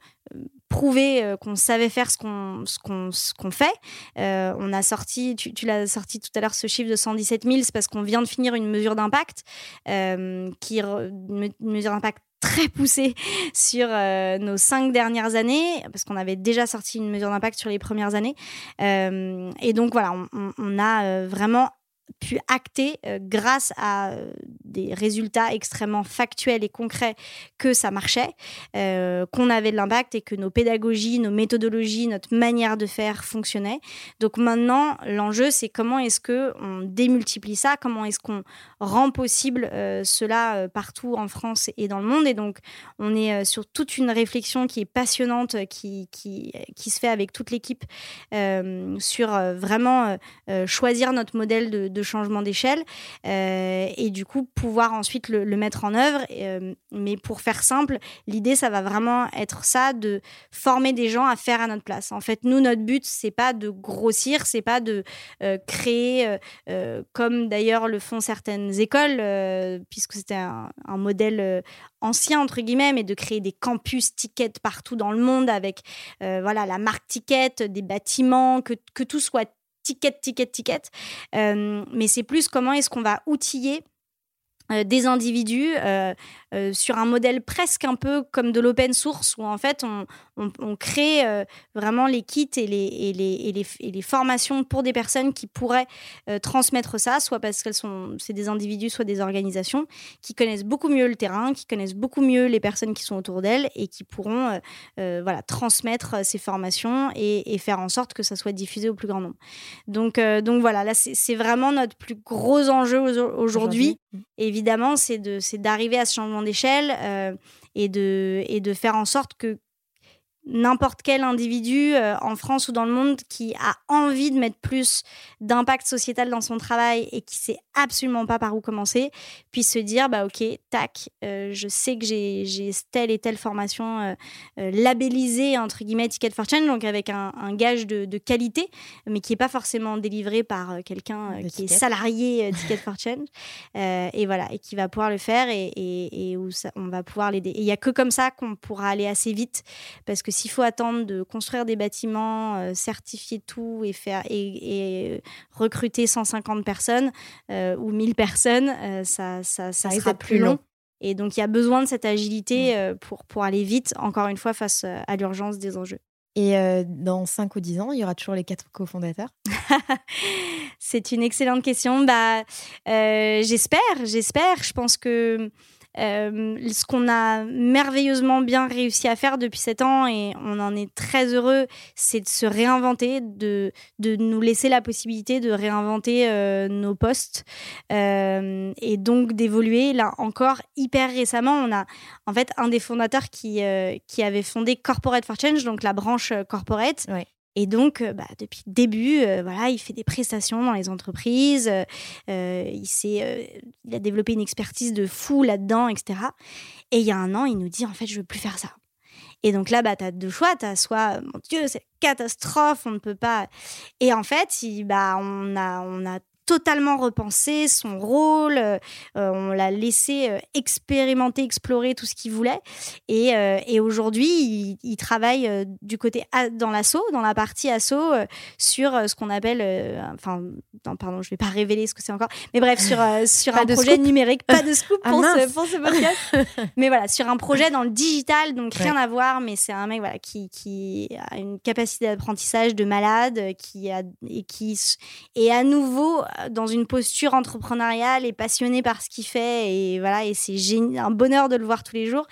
prouver euh, qu'on savait faire ce qu'on ce qu'on fait. Euh, on a sorti, tu, tu l'as sorti tout à l'heure, ce chiffre de 117 000, c'est parce qu'on vient de finir une mesure d'impact, euh, qui une mesure d'impact très poussée sur nos cinq dernières années, parce qu'on avait déjà sorti une mesure d'impact sur les premières années. et donc voilà, on, on a vraiment pu acter euh, grâce à euh, des résultats extrêmement factuels et concrets que ça marchait, euh, qu'on avait de l'impact et que nos pédagogies, nos méthodologies, notre manière de faire fonctionnait. Donc maintenant, l'enjeu, c'est comment est-ce que on démultiplie ça, comment est-ce qu'on rend possible cela partout en France et dans le monde. Et donc, on est sur toute une réflexion qui est passionnante, qui, qui, se fait avec toute l'équipe sur vraiment choisir notre modèle de changement d'échelle euh, et du coup pouvoir ensuite le, mettre en œuvre. Euh, mais pour faire simple, l'idée, ça va vraiment être ça, de former des gens à faire à notre place. En fait, nous, notre but, c'est pas de grossir, c'est pas de euh, créer, comme d'ailleurs le font certaines écoles, puisque c'était un, modèle ancien entre guillemets, mais de créer des campus tickets partout dans le monde avec voilà la marque ticket, des bâtiments, que, que tout soit ticket, ticket, ticket. Euh, mais c'est plus comment est-ce qu'on va outiller euh, des individus euh, sur un modèle presque un peu comme de l'open source où en fait on, on, crée vraiment les kits et les, et les, et les, et les, formations pour des personnes qui pourraient transmettre ça, soit parce qu'elles sont c'est des individus, soit des organisations qui connaissent beaucoup mieux le terrain, qui connaissent beaucoup mieux les personnes qui sont autour d'elles et qui pourront voilà transmettre ces formations et, faire en sorte que ça soit diffusé au plus grand nombre. Donc donc voilà, là c'est vraiment notre plus gros enjeu aujourd'hui. Évidemment évidemment, c'est d'arriver à ce changement d'échelle euh, et, de, et de faire en sorte que n'importe quel individu euh, en France ou dans le monde qui a envie de mettre plus d'impact sociétal dans son travail et qui sait absolument pas par où commencer, puisse se dire bah ok, tac, euh, je sais que j'ai telle et telle formation euh, labellisée entre guillemets Ticket for Change, donc avec un, gage de, qualité, mais qui est pas forcément délivré par quelqu'un qui est salarié Ticket for Change, et voilà, et qui va pouvoir le faire et, et, où ça, on va pouvoir l'aider. Et il y a que comme ça qu'on pourra aller assez vite parce que s'il faut attendre de construire des bâtiments, euh, certifier tout et, faire, et, euh, recruter 150 personnes euh, ou 1000 personnes, ça, ça, ça, sera plus long. Et donc, il y a besoin de cette agilité mm. pour, pour aller vite, encore une fois, face à l'urgence des enjeux. Et dans 5 ou 10 ans, il y aura toujours les quatre cofondateurs? C'est une excellente question. Bah, j'espère, j'espère. Je pense que ce qu'on a merveilleusement bien réussi à faire depuis sept ans, et on en est très heureux, c'est de se réinventer, de, de nous laisser la possibilité de réinventer euh, nos postes euh, et donc d'évoluer. Là encore, hyper récemment, on a en fait un des fondateurs qui, qui avait fondé Corporate for Change, donc la branche corporate, et donc, euh, bah, depuis le début, euh, voilà, il fait des prestations dans les entreprises. Euh, il, il a développé une expertise de fou là-dedans, etc. Et il y a un an, il nous dit, en fait, je veux plus faire ça. Et donc là, bah, tu as deux choix. Tu as soit, mon Dieu, c'est catastrophe, on ne peut pas. Et en fait, bah, on, a, on a totalement repensé son rôle. Euh, on l'a laissé euh, expérimenter, explorer tout ce qu'il voulait. Et, euh, et aujourd'hui, il, travaille du côté dans l'assaut, dans la partie assaut, sur ce qu'on appelle, enfin, non, pardon, je vais pas révéler ce que c'est encore, mais bref, sur sur un projet numérique, pas de scoop ah, pour, ce, pour, ce, podcast, mais voilà, sur un projet dans le digital, donc rien à voir, mais c'est un mec voilà qui, qui a une capacité d'apprentissage de malade, qui a et qui est à nouveau dans une posture entrepreneuriale et passionné par ce qu'il fait. Et voilà, et c'est un bonheur de le voir tous les jours.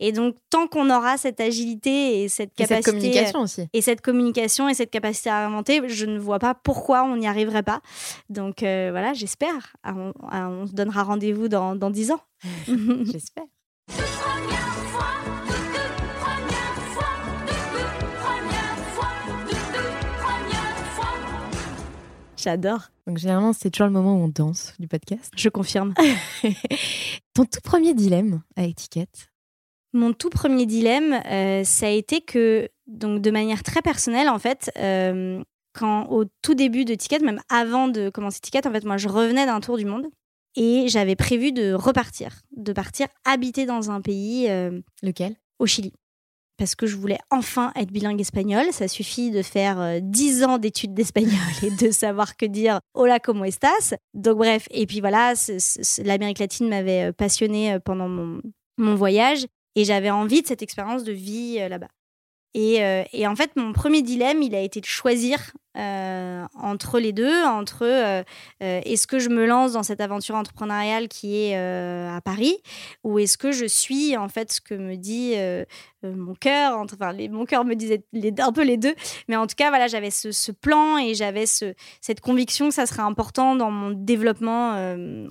Et donc, tant qu'on aura cette agilité et cette capacité. cette communication aussi. Et cette communication et cette capacité à inventer, je ne vois pas pourquoi on n'y arriverait pas. Donc, euh, voilà, j'espère. Ah, ah, on, se donnera rendez-vous dans, dans 10 ans. j'espère. J'adore. Donc généralement, c'est toujours le moment où on danse du podcast. Je confirme. Ton tout premier dilemme avec Ticket Mon tout premier dilemme, euh, ça a été que, donc de manière très personnelle, en fait, euh, quand au tout début de Ticket, même avant de commencer Ticket, en fait, moi, je revenais d'un tour du monde et j'avais prévu de repartir, de partir habiter dans un pays. Euh, Lequel? Au Chili parce que je voulais enfin être bilingue espagnol. Ça suffit de faire 10 euh, ans d'études d'espagnol et de savoir que dire hola, como estás? Donc bref, et puis voilà, l'Amérique latine m'avait euh, passionnée euh, pendant mon, mon voyage et j'avais envie de cette expérience de vie là-bas. Et, en fait, mon premier dilemme, il a été de choisir euh, entre les deux, entre euh, euh, est-ce que je me lance dans cette aventure entrepreneuriale qui est à Paris ou est-ce que je suis en fait ce que me dit mon cœur, enfin mon cœur me disait un peu les deux, mais en tout cas voilà j'avais ce, plan et j'avais ce, cette conviction que ça serait important dans mon développement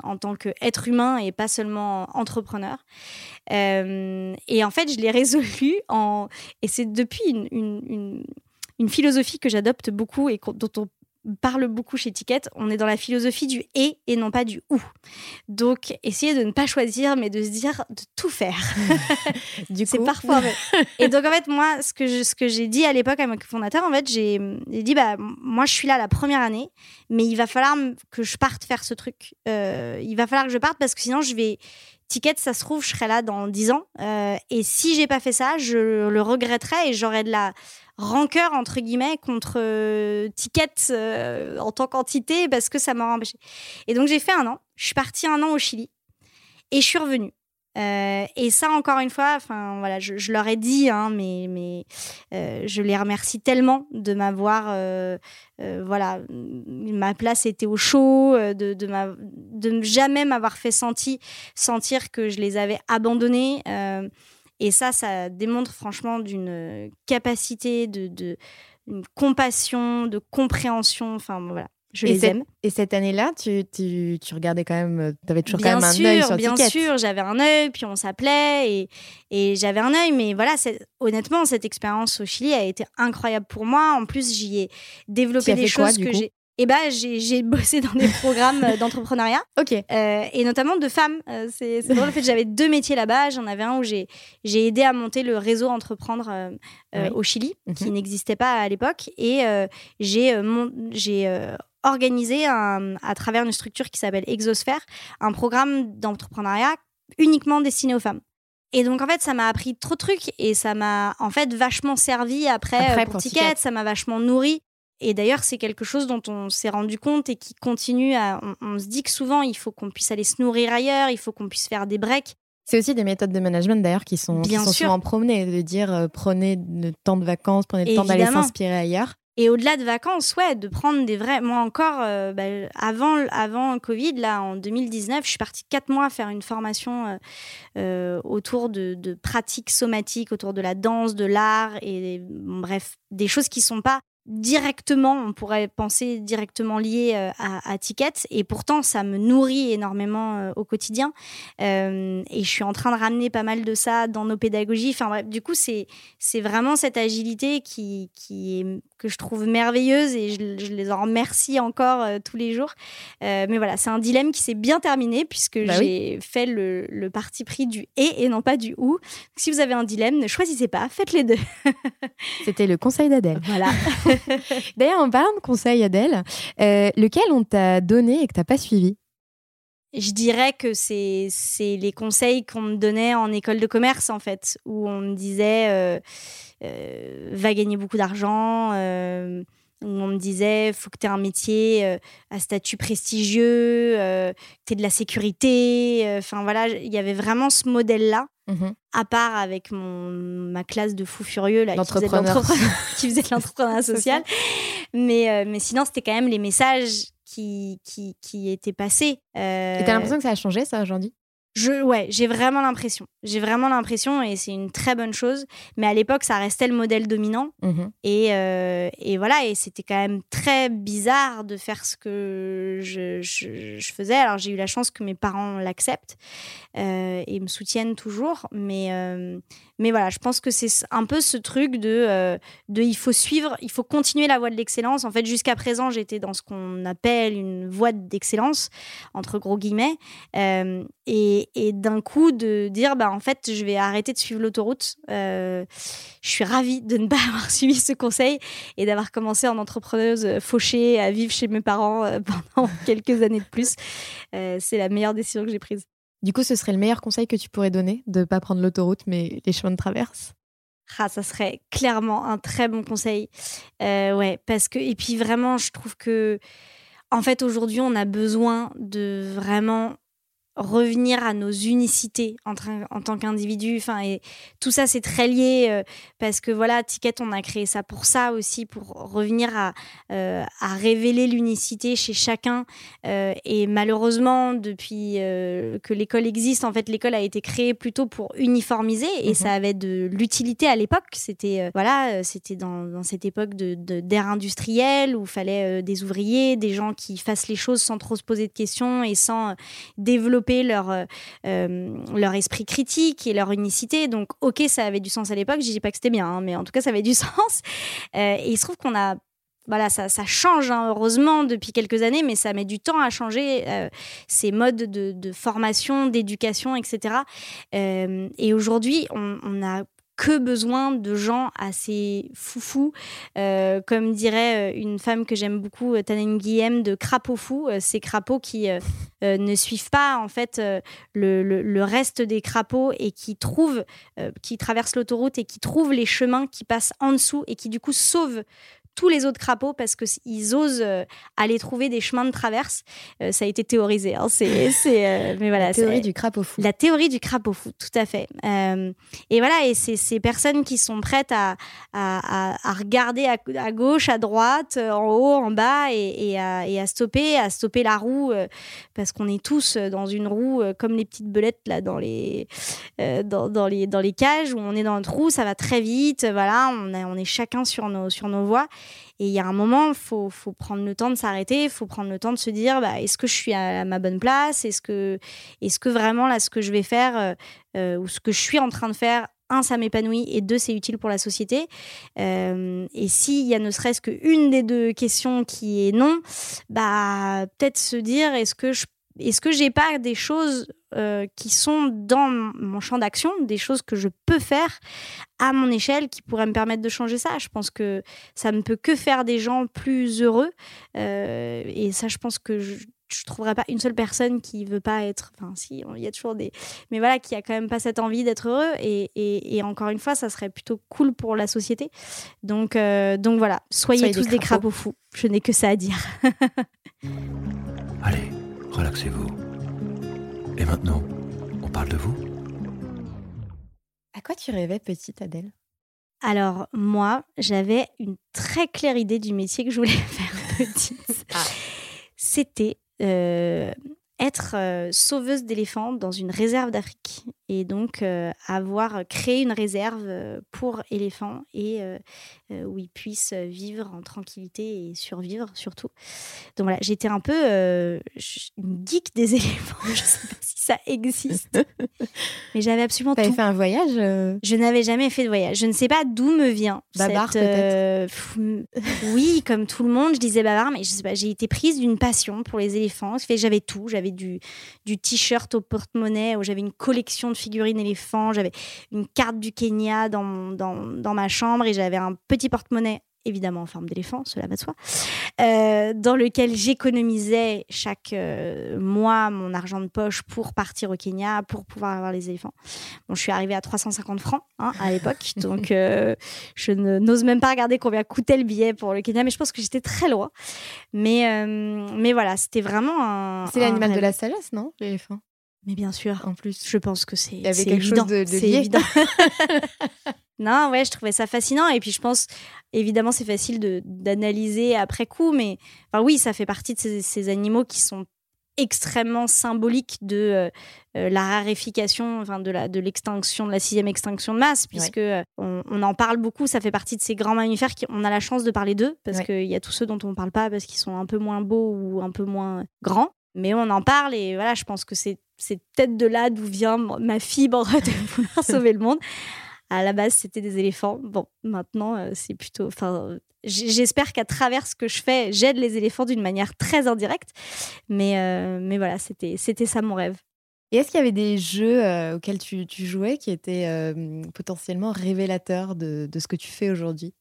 en tant qu'être humain et pas seulement entrepreneur. et en fait je l'ai résolu et c'est depuis une philosophie que j'adopte beaucoup et dont on parle beaucoup chez Ticket, on est dans la philosophie du et et non pas du ou. Donc, essayez de ne pas choisir, mais de se dire de tout faire. du C'est parfois. et donc, en fait, moi, ce que, ce que j'ai dit à l'époque à mon fondateur, en fait, j'ai dit bah, moi, je suis là la première année, mais il va falloir que je parte faire ce truc. Euh, il va falloir que je parte parce que sinon, je vais. Ticket, ça se trouve, je serai là dans 10 ans. Euh, et si j'ai pas fait ça, je le regretterai et j'aurais de la rancœur entre guillemets contre euh, Ticket euh, en tant qu'entité parce que ça m'a empêché. Et donc j'ai fait un an. Je suis partie un an au Chili et je suis revenue. Euh, et ça, encore une fois, enfin voilà, je, leur ai dit, hein, mais, mais je les remercie tellement de m'avoir, voilà, ma place était au chaud, de, ma, de jamais m'avoir fait sentir, sentir que je les avais abandonnés. Et ça, ça démontre franchement d'une capacité, de, de une compassion, de compréhension. Enfin, voilà. Je les aime. Et cette année-là, tu, tu, tu, regardais quand même, tu avais toujours quand même un œil sur Bien sûr, j'avais un œil, puis on s'appelait, et, et j'avais un œil. Mais voilà, honnêtement, cette expérience au Chili a été incroyable pour moi. En plus, j'y ai développé des choses que j'ai et bah, j'ai bossé dans des programmes euh, d'entrepreneuriat. Ok. Euh, et notamment de femmes. Euh, c'est drôle, le fait j'avais deux métiers là-bas. J'en avais un où j'ai aidé à monter le réseau Entreprendre au Chili, qui mhm. n'existait pas à l'époque. Et j'ai organisé à travers une structure qui s'appelle Exosphère un programme d'entrepreneuriat uniquement destiné aux femmes. Et donc, en fait, ça m'a appris trop de trucs et ça m'a, en fait, vachement servi après, pour, Ticket. Ça m'a vachement nourri. Et d'ailleurs, c'est quelque chose dont on s'est rendu compte et qui continue à. On, se dit que souvent, il faut qu'on puisse aller se nourrir ailleurs, il faut qu'on puisse faire des breaks. C'est aussi des méthodes de management d'ailleurs qui sont, Bien qui souvent promenées, de dire euh, prenez le temps de vacances, prenez le temps d'aller s'inspirer ailleurs. Et au-delà de vacances, ouais, de prendre des vrais. Moi encore, euh, bah, avant, avant Covid, là, en 2019, je suis partie quatre mois faire une formation euh, autour de, de, pratiques somatiques, autour de la danse, de l'art, et bref, des choses qui sont pas directement, on pourrait penser directement lié euh, à, Ticket, et pourtant ça me nourrit énormément euh, au quotidien. Euh, et je suis en train de ramener pas mal de ça dans nos pédagogies. Enfin bref, du coup, c'est c'est vraiment cette agilité qui, qui est, que je trouve merveilleuse et je, les en remercie encore tous les jours. mais voilà, c'est un dilemme qui s'est bien terminé puisque bah j'ai fait le, le, parti pris du et et non pas du ou. Si vous avez un dilemme, ne choisissez pas, faites les deux. C'était le conseil d'Adèle. Voilà. D'ailleurs, en parlant de conseils, Adèle, euh, lequel on t'a donné et que t'as pas suivi? Je dirais que c'est les conseils qu'on me donnait en école de commerce, en fait, où on me disait euh, euh, va gagner beaucoup d'argent, où on me disait faut que tu aies un métier à statut prestigieux, que tu aies de la sécurité. Enfin voilà, il y avait vraiment ce modèle-là. Mmh à part avec mon, ma classe de fous furieux là, qui faisait de l'entrepreneuriat social. mais, euh, mais sinon, c'était quand même les messages qui, qui, qui étaient passés. Euh... Et t'as l'impression que ça a changé, ça, aujourd'hui? Je, ouais, j'ai vraiment l'impression. J'ai vraiment l'impression, et c'est une très bonne chose. Mais à l'époque, ça restait le modèle dominant. Mmh et, euh, et, voilà, et c'était quand même très bizarre de faire ce que je, je, faisais. Alors, j'ai eu la chance que mes parents l'acceptent euh, et me soutiennent toujours. Mais, euh, mais voilà, je pense que c'est un peu ce truc de, de il faut suivre, il faut continuer la voie de l'excellence. En fait, jusqu'à présent, j'étais dans ce qu'on appelle une voie d'excellence, entre gros guillemets. et et, d'un coup de dire bah en fait je vais arrêter de suivre l'autoroute. Euh, je suis ravie de ne pas avoir suivi ce conseil et d'avoir commencé en entrepreneuse fauchée à vivre chez mes parents euh, pendant quelques années de plus. Euh, c'est la meilleure décision que j'ai prise. Du coup, ce serait le meilleur conseil que tu pourrais donner de ne pas prendre l'autoroute mais les chemins de traverse? Ah, ça serait clairement un très bon conseil. ouais, parce que et puis vraiment, je trouve que en fait aujourd'hui, on a besoin de vraiment revenir à nos unicités en, en tant qu'individu. Enfin, et tout ça, c'est très lié euh, parce que voilà, Ticket, on a créé ça pour ça aussi, pour revenir à, euh, à révéler l'unicité chez chacun. Euh, et malheureusement, depuis que l'école existe, en fait, l'école a été créée plutôt pour uniformiser et mhm. ça avait de l'utilité à l'époque. C'était voilà, c'était dans, dans, cette époque de d'ère industrielle où il fallait des ouvriers, des gens qui fassent les choses sans trop se poser de questions et sans développer leur, euh, euh, leur esprit critique et leur unicité. Donc, ok, ça avait du sens à l'époque. Je dis pas que c'était bien, hein, mais en tout cas, ça avait du sens. Euh, et il se trouve qu'on a voilà, ça, ça change hein, heureusement depuis quelques années, mais ça met du temps à changer ces modes de, formation, d'éducation, etc. et aujourd'hui, on, a que besoin de gens assez foufous, euh, comme dirait euh, une femme que j'aime beaucoup, euh, Tanem Guillem, de crapauds fous, ces crapauds qui ne suivent pas en fait le, le, reste des crapauds et qui trouvent, qui traversent l'autoroute et qui trouvent les chemins qui passent en dessous et qui du coup sauvent tous les autres crapauds parce qu'ils osent euh, aller trouver des chemins de traverse. Euh, ça a été théorisé. Hein. c'est, euh, mais voilà, la théorie du crapaud fou. La théorie du crapaud fou, tout à fait. et voilà, et c'est ces personnes qui sont prêtes à, à, à, regarder à, gauche, à droite, en haut, en bas, et, et, à, stopper, à stopper la roue, parce qu'on est tous dans une roue comme les petites belettes là dans les, dans, dans, les, dans les cages où on est dans notre roue, ça va très vite. Voilà, on, on est chacun sur nos, sur nos voies. Et il y a un moment, il faut, prendre le temps de s'arrêter, il faut prendre le temps de se dire, bah, est-ce que je suis à ma bonne place? Est-ce que, est que vraiment là, ce que je vais faire euh, euh, ou ce que je suis en train de faire, un, ça m'épanouit et deux, c'est utile pour la société? Euh, et s'il y a ne serait-ce qu'une des deux questions qui est non, bah, peut-être se dire, est-ce que je est-ce que j'ai pas des choses euh, qui sont dans mon champ d'action, des choses que je peux faire à mon échelle qui pourraient me permettre de changer ça? Je pense que ça ne peut que faire des gens plus heureux. Euh, et ça, je pense que je, ne trouverai pas une seule personne qui veut pas être. Enfin, si, il y a toujours des. Mais voilà, qui a quand même pas cette envie d'être heureux. Et, et, encore une fois, ça serait plutôt cool pour la société. Donc, euh, donc voilà, soyez, tous des crapauds fous. Je n'ai que ça à dire. Allez relaxez-vous. Et maintenant, on parle de vous À quoi tu rêvais petite, Adèle? Alors, moi, j'avais une très claire idée du métier que je voulais faire petite. Ah. C'était euh, être euh, sauveuse d'éléphants dans une réserve d'Afrique et donc euh, avoir créé une réserve pour éléphants et euh, où ils puissent euh, vivre en tranquillité et survivre surtout. Donc voilà, j'étais un peu euh, une geek des éléphants. Je sais pas si ça existe, mais j'avais absolument T'avais fait un voyage Je n'avais jamais fait de voyage. Je ne sais pas d'où me vient. Babar peut-être. oui, comme tout le monde, je disais babar, mais je sais pas. J'ai été prise d'une passion pour les éléphants. J'avais tout. J'avais du du t-shirt au porte-monnaie où j'avais une collection de figurines éléphants. J'avais une carte du Kenya dans, dans, dans ma chambre et j'avais un petit porte-monnaie évidemment en forme d'éléphant, cela va de soi, euh, dans lequel j'économisais chaque euh, mois mon argent de poche pour partir au Kenya, pour pouvoir avoir les éléphants. Bon, je suis arrivée à 350 francs hein, à l'époque, donc euh, je n'ose même pas regarder combien coûtait le billet pour le Kenya, mais je pense que j'étais très loin. Mais, mais voilà, c'était vraiment un... C'est l'animal de la sagesse, non, l'éléphant? Mais bien sûr. En plus, je pense que c'est. Quelque chose de, de lié. évident. non, ouais, je trouvais ça fascinant. Et puis, je pense, évidemment, c'est facile d'analyser après coup, mais enfin, oui, ça fait partie de ces, animaux qui sont extrêmement symboliques de euh, euh, la raréfication, enfin de la de l'extinction, de la sixième extinction de masse, puisque euh, on, en parle beaucoup. Ça fait partie de ces grands mammifères qui on a la chance de parler d'eux, parce qu'il y a tous ceux dont on ne parle pas parce qu'ils sont un peu moins beaux ou un peu moins grands. Mais on en parle et voilà, je pense que c'est c'est peut-être de là d'où vient ma fibre de vouloir sauver le monde. À la base, c'était des éléphants. Bon, maintenant, euh, c'est plutôt. Enfin, j'espère qu'à travers ce que je fais, j'aide les éléphants d'une manière très indirecte. Mais, euh, mais voilà, c'était ça mon rêve. Et est-ce qu'il y avait des jeux euh, auxquels tu, tu, jouais qui étaient potentiellement révélateurs de, de, ce que tu fais aujourd'hui?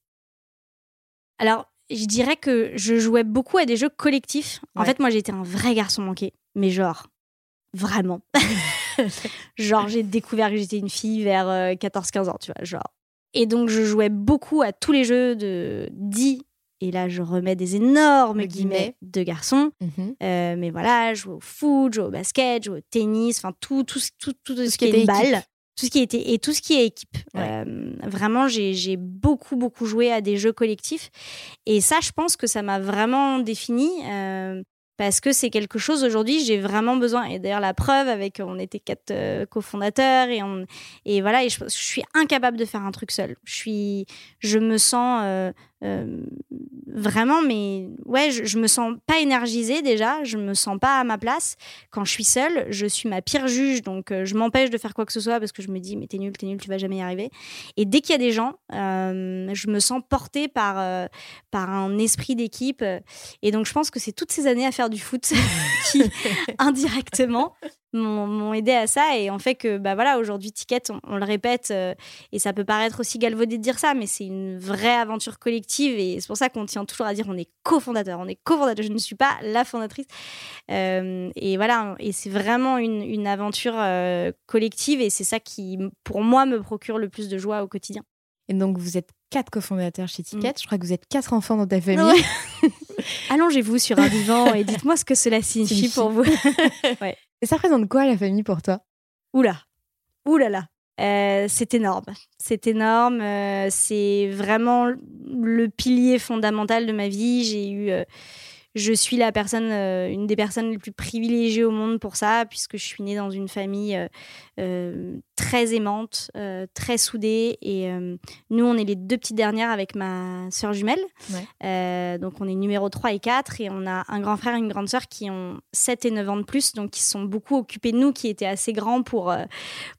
Alors, je dirais que je jouais beaucoup à des jeux collectifs. En fait, moi, j'étais un vrai garçon manqué. Mais genre, Vraiment. genre, j'ai découvert que j'étais une fille vers 14-15 euh, ans, tu vois, genre. Et donc, je jouais beaucoup à tous les jeux de dits et là je remets des énormes Le guillemets, guillemet. de garçons. Mhm. Euh, mais voilà, jouer au foot, jouer au basket, jouer au tennis, enfin tout, tout, tout, tout, ce ce qui est une balle. Tout ce qui était et tout ce qui est équipe. Ouais. Euh, vraiment, j'ai beaucoup beaucoup joué à des jeux collectifs et ça, je pense que ça m'a vraiment défini euh, parce que c'est quelque chose aujourd'hui j'ai vraiment besoin. Et d'ailleurs la preuve avec on était quatre euh, cofondateurs et on et voilà et je, je suis incapable de faire un truc seul. Je suis je me sens euh, vraiment, mais ouais, je, me sens pas énergisée déjà, je me sens pas à ma place. Quand je suis seule, je suis ma pire juge, donc euh, je m'empêche de faire quoi que ce soit parce que je me dis, mais t'es nul, t'es nul, tu vas jamais y arriver. Et dès qu'il y a des gens, euh, je me sens portée par, par un esprit d'équipe. Et donc, je pense que c'est toutes ces années à faire du foot qui, indirectement, m'ont aidé à ça et en fait que bah voilà aujourd'hui Ticket on, on le répète euh, et ça peut paraître aussi galvaudé de dire ça mais c'est une vraie aventure collective et c'est pour ça qu'on tient toujours à dire on est cofondateur on est cofondateur je ne suis pas la fondatrice Euh, et voilà et c'est vraiment une, une aventure euh, collective et c'est ça qui pour moi me procure le plus de joie au quotidien Et donc, vous êtes quatre cofondateurs chez Ticket. Mm. Je crois que vous êtes quatre enfants dans ta famille. Ouais. allongez-vous sur un divan et dites-moi ce que cela signifie Signifie. pour vous Et ça représente quoi la famille pour toi? Oula, oula là. Euh, c'est énorme, c'est énorme. euh, c'est vraiment le pilier fondamental de ma vie. J'ai eu, euh, je suis la personne, une des personnes les plus privilégiées au monde pour ça, puisque je suis née dans une famille très aimante, euh, très soudée. Et euh, nous, on est les deux petites dernières avec ma sœur jumelle. Ouais. Euh, donc, on est numéro 3 et 4. Et on a un grand frère et une grande sœur qui ont 7 et 9 ans de plus, donc qui sont beaucoup occupés de nous, qui étaient assez grands pour,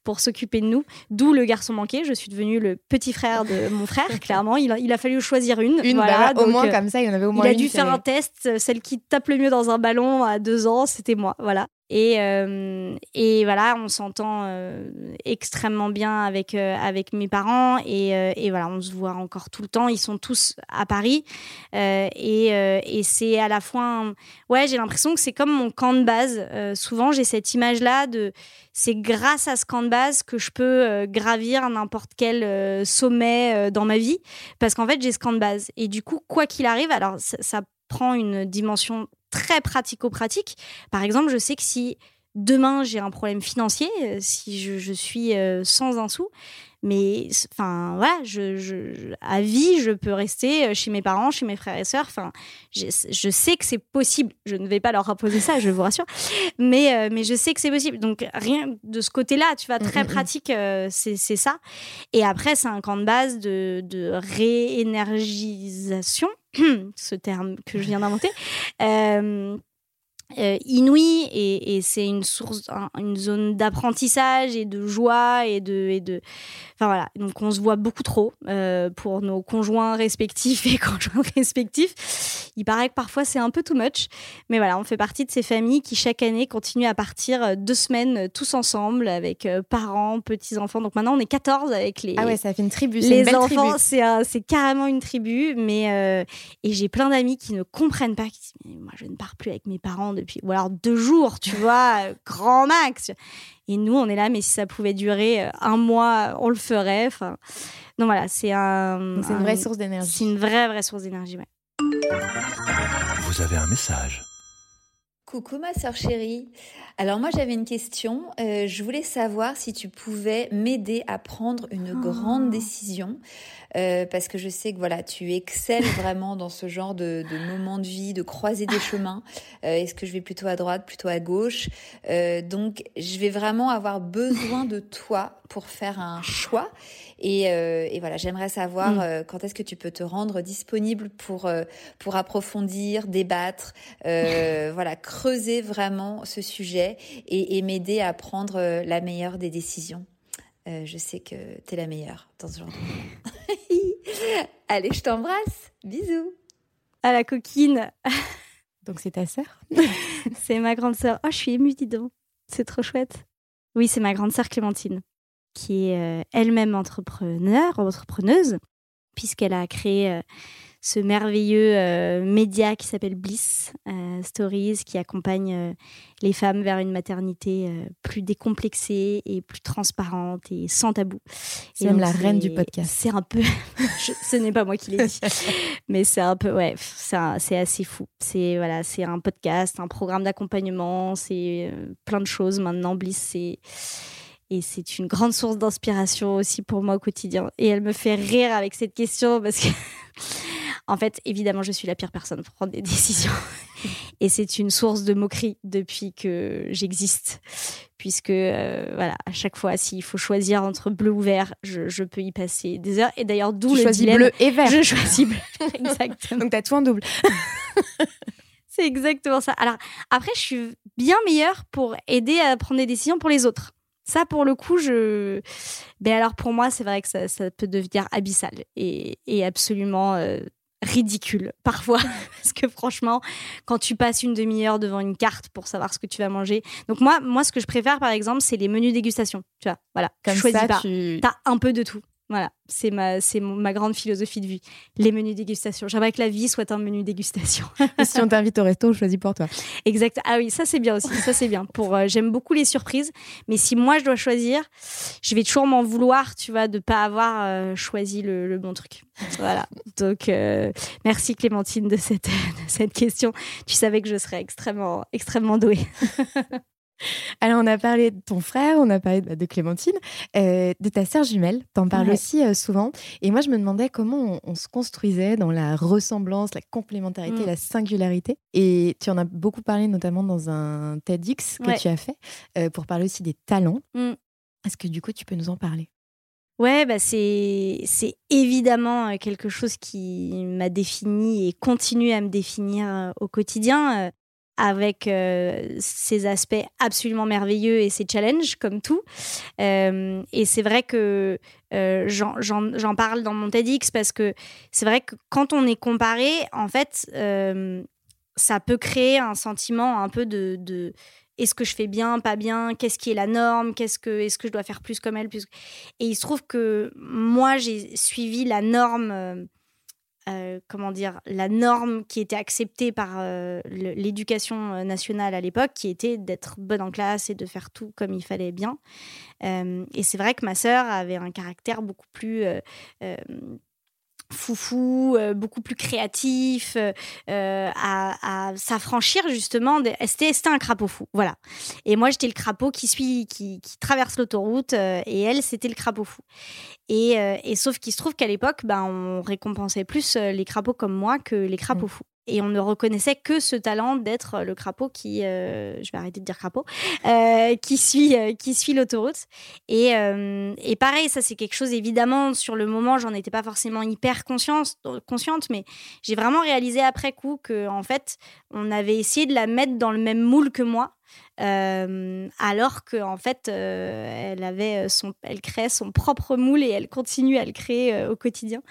pour s'occuper de nous. D'où le garçon manqué. Je suis devenue le petit frère de mon frère, clairement. Il a, il a fallu choisir une. Une, voilà, bah, au donc, moins comme ça, il y en avait au il moins a une dû faire un test. Celle qui tape le mieux dans un ballon à deux ans, c'était moi. Voilà. Et, euh, et voilà, on s'entend euh, extrêmement bien avec, euh, mes parents. Et, voilà, on se voit encore tout le temps. Ils sont tous à Paris. Et c'est à la fois. Ouais, j'ai l'impression que c'est comme mon camp de base. Souvent, j'ai cette image-là de. C'est grâce à ce camp de base que je peux gravir n'importe quel sommet dans ma vie. Parce qu'en fait, j'ai ce camp de base. Et du coup, quoi qu'il arrive, alors ça prend une dimension très pratico-pratique. Par exemple, je sais que si demain j'ai un problème financier, euh, si je, je suis euh, sans un sou, mais enfin voilà, je, je- je- à vie, je peux rester euh, chez mes parents, chez mes frères et sœurs. Enfin, je sais que c'est possible. Je ne vais pas leur imposer ça, je vous rassure, mais euh, mais je sais que c'est possible. Donc rien de ce côté-là, tu vois, Mm, très mm, mm. pratique, euh, c'est c'est ça. Et après, c'est un camp de base de, de réénergisation, ce terme que je viens d'inventer. Euh, euh, inouï et, et c'est une source, un- une zone d'apprentissage et de joie et de, et de, enfin voilà. Donc on se voit beaucoup trop euh, pour nos conjoints respectifs et conjoints respectifs. Il paraît que parfois c'est un peu too much, mais voilà, on fait partie de ces familles qui chaque année continuent à partir euh, deux semaines tous ensemble avec parents, petits enfants. Donc maintenant on est 14 avec les Ah ouais, ça fait une tribu. une les belle enfants, c'est c'est carrément une tribu, mais euh, et j'ai plein d'amis qui ne comprennent pas, qui disent Mais moi je ne pars plus avec mes parents depuis ou alors deux jours, tu vois, grand max. Et nous on est là, mais si ça pouvait durer euh, un mois, on le ferait. Enfin, donc voilà, c'est un, C'est une un- vraie source c'est d'énergie. une vraie vraie source d'énergie. ouais. Vous avez un message. Coucou ma sœur chérie. Alors moi j'avais une question. Euh, je voulais savoir si tu pouvais m'aider à prendre une grande décision Euh, parce que je sais que voilà tu excelles vraiment dans ce genre de, de moments de vie, de croiser des chemins. Euh, Est-ce que je vais plutôt à droite, plutôt à gauche? Euh, Donc je vais vraiment avoir besoin de toi pour faire un choix. Et, euh, et voilà j'aimerais savoir Mm. euh, quand est-ce que tu peux te rendre disponible pour euh, pour approfondir, débattre, euh, voilà, creuser vraiment ce sujet et, et m'aider à prendre la meilleure des décisions. Euh, je sais que tu es la meilleure dans ce genre de moment. Allez, je t'embrasse. Bisous. À la coquine, Donc c'est ta sœur c'est ma grande sœur. Oh, je suis émue, dis donc. C'est trop chouette. Oui, c'est ma grande sœur Clémentine, qui est euh, elle-même entrepreneur, entrepreneuse, puisqu'elle a créé euh, ce merveilleux euh, média qui s'appelle Bliss Stories, qui accompagne les femmes vers une maternité plus décomplexée et plus transparente et sans tabou. C'est même la reine du podcast. C'est un peu, ce n'est pas moi qui l'ai dit, mais c'est un peu, ouais, c'est assez fou. C'est voilà, c'est un podcast, un programme d'accompagnement, c'est plein de choses maintenant. Bliss, c'est et c'est une grande source d'inspiration aussi pour moi au quotidien. Et elle me fait rire avec cette question parce que, en fait, évidemment, je suis la pire personne pour prendre des décisions. Et c'est une source de moquerie depuis que j'existe. Puisque, euh, voilà, à chaque fois, s'il faut choisir entre bleu ou vert, je, peux y passer des heures. Et d'ailleurs, d'où le dilemme. bleu et vert. Je choisis bleu. exactement. Donc, t'as tout en double. c'est exactement ça. Alors, après, je suis bien meilleure pour aider à prendre des décisions pour les autres. Ça, pour le coup, je. Mais ben alors, pour moi, c'est vrai que ça, peut devenir abyssal et, absolument euh, ridicule parfois. Parce que franchement, quand tu passes une demi-heure devant une carte pour savoir ce que tu vas manger. Donc, moi, moi ce que je préfère, par exemple, c'est les menus dégustation. Tu vois, voilà. Comme choisis ça, pas. Tu as un peu de tout. Voilà, c'est ma, c'est ma grande philosophie de vie. Les menus dégustation. J'aimerais que la vie soit un menu dégustation. si on t'invite au resto, on choisit pour toi. Exact. Ah oui, ça c'est bien aussi. Ça c'est bien. Pour, euh, j'aime beaucoup les surprises, mais si moi je dois choisir, je vais toujours m'en vouloir, tu vois, de pas avoir euh, choisi le, bon truc. Voilà. Donc euh, merci Clémentine de cette, de cette question. Tu savais que je serais extrêmement, extrêmement douée. Alors, on a parlé de ton frère, on a parlé de, Clémentine, euh, de ta sœur jumelle. T'en parles aussi euh, souvent. Et moi, je me demandais comment on, se construisait dans la ressemblance, la complémentarité, mm. la singularité. Et tu en as beaucoup parlé, notamment dans un TEDx que tu as fait, euh, pour parler aussi des talents. Mm. Est-ce que du coup, tu peux nous en parler? Ouais, bah c'est c'est évidemment quelque chose qui m'a défini et continue à me définir au quotidien avec euh, ses aspects absolument merveilleux et ses challenges, comme tout. Euh, et c'est vrai que euh, j'en parle dans mon TEDx parce que c'est vrai que quand on est comparé, en fait, ça peut créer un sentiment un peu de, est-ce que je fais bien, pas bien, qu'est-ce qui est la norme, qu'est-ce que est-ce que je dois faire plus comme elle, et il se trouve que moi j'ai suivi la norme euh, comment dire, la norme qui était acceptée par euh, l'éducation euh, nationale à l'époque, qui était d'être bonne en classe et de faire tout comme il fallait bien. et c'est vrai que ma sœur avait un caractère beaucoup plus foufou, euh, beaucoup plus créatif, euh, euh, à, s'affranchir justement. De... C'était, un crapaud fou, voilà. Et moi, j'étais le crapaud qui suit, qui, traverse l'autoroute, et elle, c'était le crapaud fou. Et, sauf qu'il se trouve qu'à l'époque, ben, on récompensait plus les crapauds comme moi que les crapauds mmh. fous et on ne reconnaissait que ce talent d'être le crapaud qui, euh, je vais arrêter de dire crapaud, euh, qui suit, euh, suit l'autoroute. Et, et, pareil, ça c'est quelque chose évidemment sur le moment, j'en étais pas forcément hyper consciente, consciente mais j'ai vraiment réalisé après coup que en fait, on avait essayé de la mettre dans le même moule que moi. Alors qu'en en fait, elle avait son, elle son propre moule et elle continue à le créer au quotidien.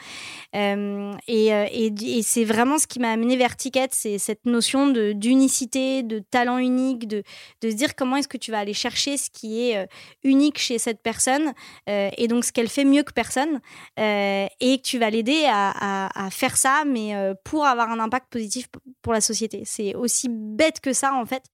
et, et, c'est vraiment ce qui m'a amené vers Ticket, c'est cette notion d'unicité, de talent unique, de, de se dire comment est-ce que tu vas aller chercher ce qui est unique chez cette personne et donc ce qu'elle fait mieux que personne et que tu vas l'aider à, à, faire ça, mais pour avoir un impact positif pour la société. C'est aussi bête que ça en fait.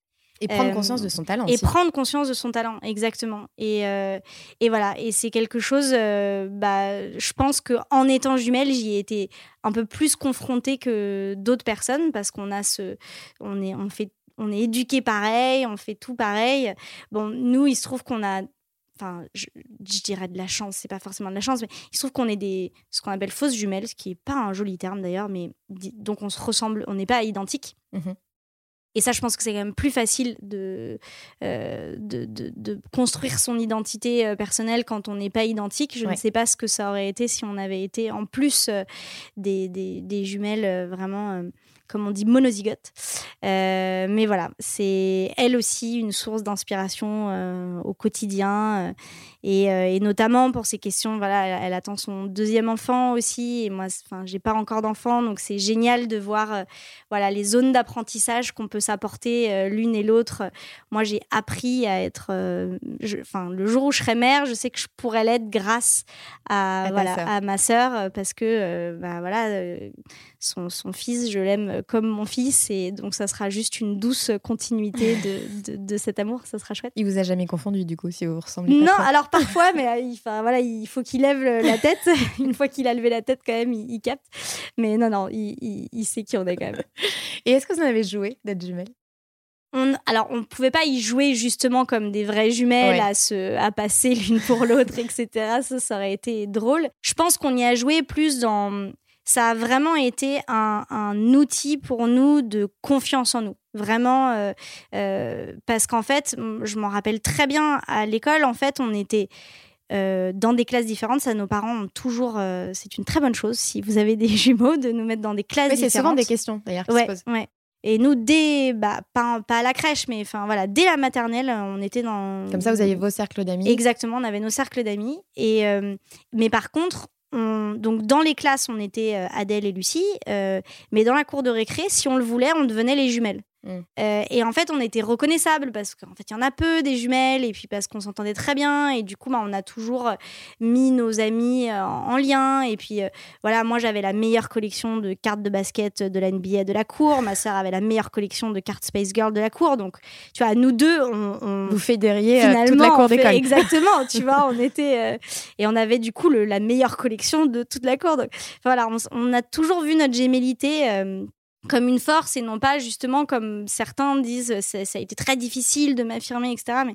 Et prendre conscience de son talent. Et prendre conscience de son talent, exactement. Et, euh, et voilà, et c'est quelque chose, euh, bah, je pense qu'en étant jumelle, j'y ai été un peu plus confrontée que d'autres personnes parce qu'on a ce. On est, on fait, on est éduqué pareil, on fait tout pareil. Bon, nous, il se trouve qu'on a enfin, je, dirais de la chance, c'est pas forcément de la chance, mais il se trouve qu'on est des, ce qu'on appelle fausses jumelles, ce qui est pas un joli terme d'ailleurs, mais donc on se ressemble, on n'est pas identiques. Mmh et ça, je pense que c'est quand même plus facile de, euh, de, de, construire son identité euh, personnelle quand on n'est pas identique. Je ne sais pas ce que ça aurait été si on avait été en plus euh, des, des, des, jumelles vraiment comme on dit, monozygote. Euh, mais voilà, c'est elle aussi une source d'inspiration au quotidien. Euh, et, et, notamment pour ces questions, voilà, elle, attend son deuxième enfant aussi. Et moi, enfin, j'ai pas encore d'enfant, donc c'est génial de voir voilà, les zones d'apprentissage qu'on peut s'apporter l'une et l'autre. Moi, j'ai appris à être. Enfin, le jour où je serai mère, je sais que je pourrais l'être grâce à, voilà, à ma sœur, parce que bah, voilà son, son fils, je l'aime comme mon fils, et donc ça sera juste une douce continuité de, de, de cet amour, ça sera chouette. Il vous a jamais confondu du coup si vous ressemblez Non, trop? Alors parfois, mais euh, il, voilà, il faut qu'il lève la tête. Une fois qu'il a levé la tête, quand même, il, il capte. Mais non, non, il, il- il sait qui on est quand même. Et est-ce que vous en avez joué d'être jumelles On, alors, on ne pouvait pas y jouer justement comme des vraies jumelles, Ouais. à, se, à passer l'une pour l'autre, etc. Ça, ça aurait été drôle. Je pense qu'on y a joué plus dans. Ça a vraiment été un, un outil pour nous de confiance en nous. Vraiment, euh, euh, parce qu'en fait, je m'en rappelle très bien à l'école, en fait, on était. euh, dans des classes différentes, ça nos parents ont toujours. euh, c'est une très bonne chose si vous avez des jumeaux de nous mettre dans des classes Oui, c'est différentes. souvent des questions d'ailleurs qui Ouais, se posent. ouais. Et nous, dès, bah, pas, pas à la crèche, mais enfin voilà, dès la maternelle, on était dans. Comme ça, vous aviez vos cercles d'amis. Exactement, on avait nos cercles d'amis. Et euh, mais par contre, on- donc dans les classes, on était Adèle et Lucie, euh, mais dans la cour de récré, si on le voulait, on devenait les jumelles. Mm. Euh, et en fait, on était reconnaissables parce qu'en fait, il y en a peu des jumelles, et puis parce qu'on s'entendait très bien. Et du coup, bah, on a toujours euh, mis nos amis euh, en en lien. Et puis euh, voilà, moi, j'avais la meilleure collection de cartes de basket de la NBA de la cour. Ma sœur avait la meilleure collection de cartes Space Girl de la cour. Donc, tu vois, nous deux, on, on- Vous fédériez finalement, toute la cour d'école. Exactement, tu vois, on était et on avait du coup le- la meilleure collection de toute la cour. Donc, voilà, on, on a toujours vu notre gémellité comme une force et non pas justement comme certains disent euh, ça, ça a été très difficile de m'affirmer, etc. Mais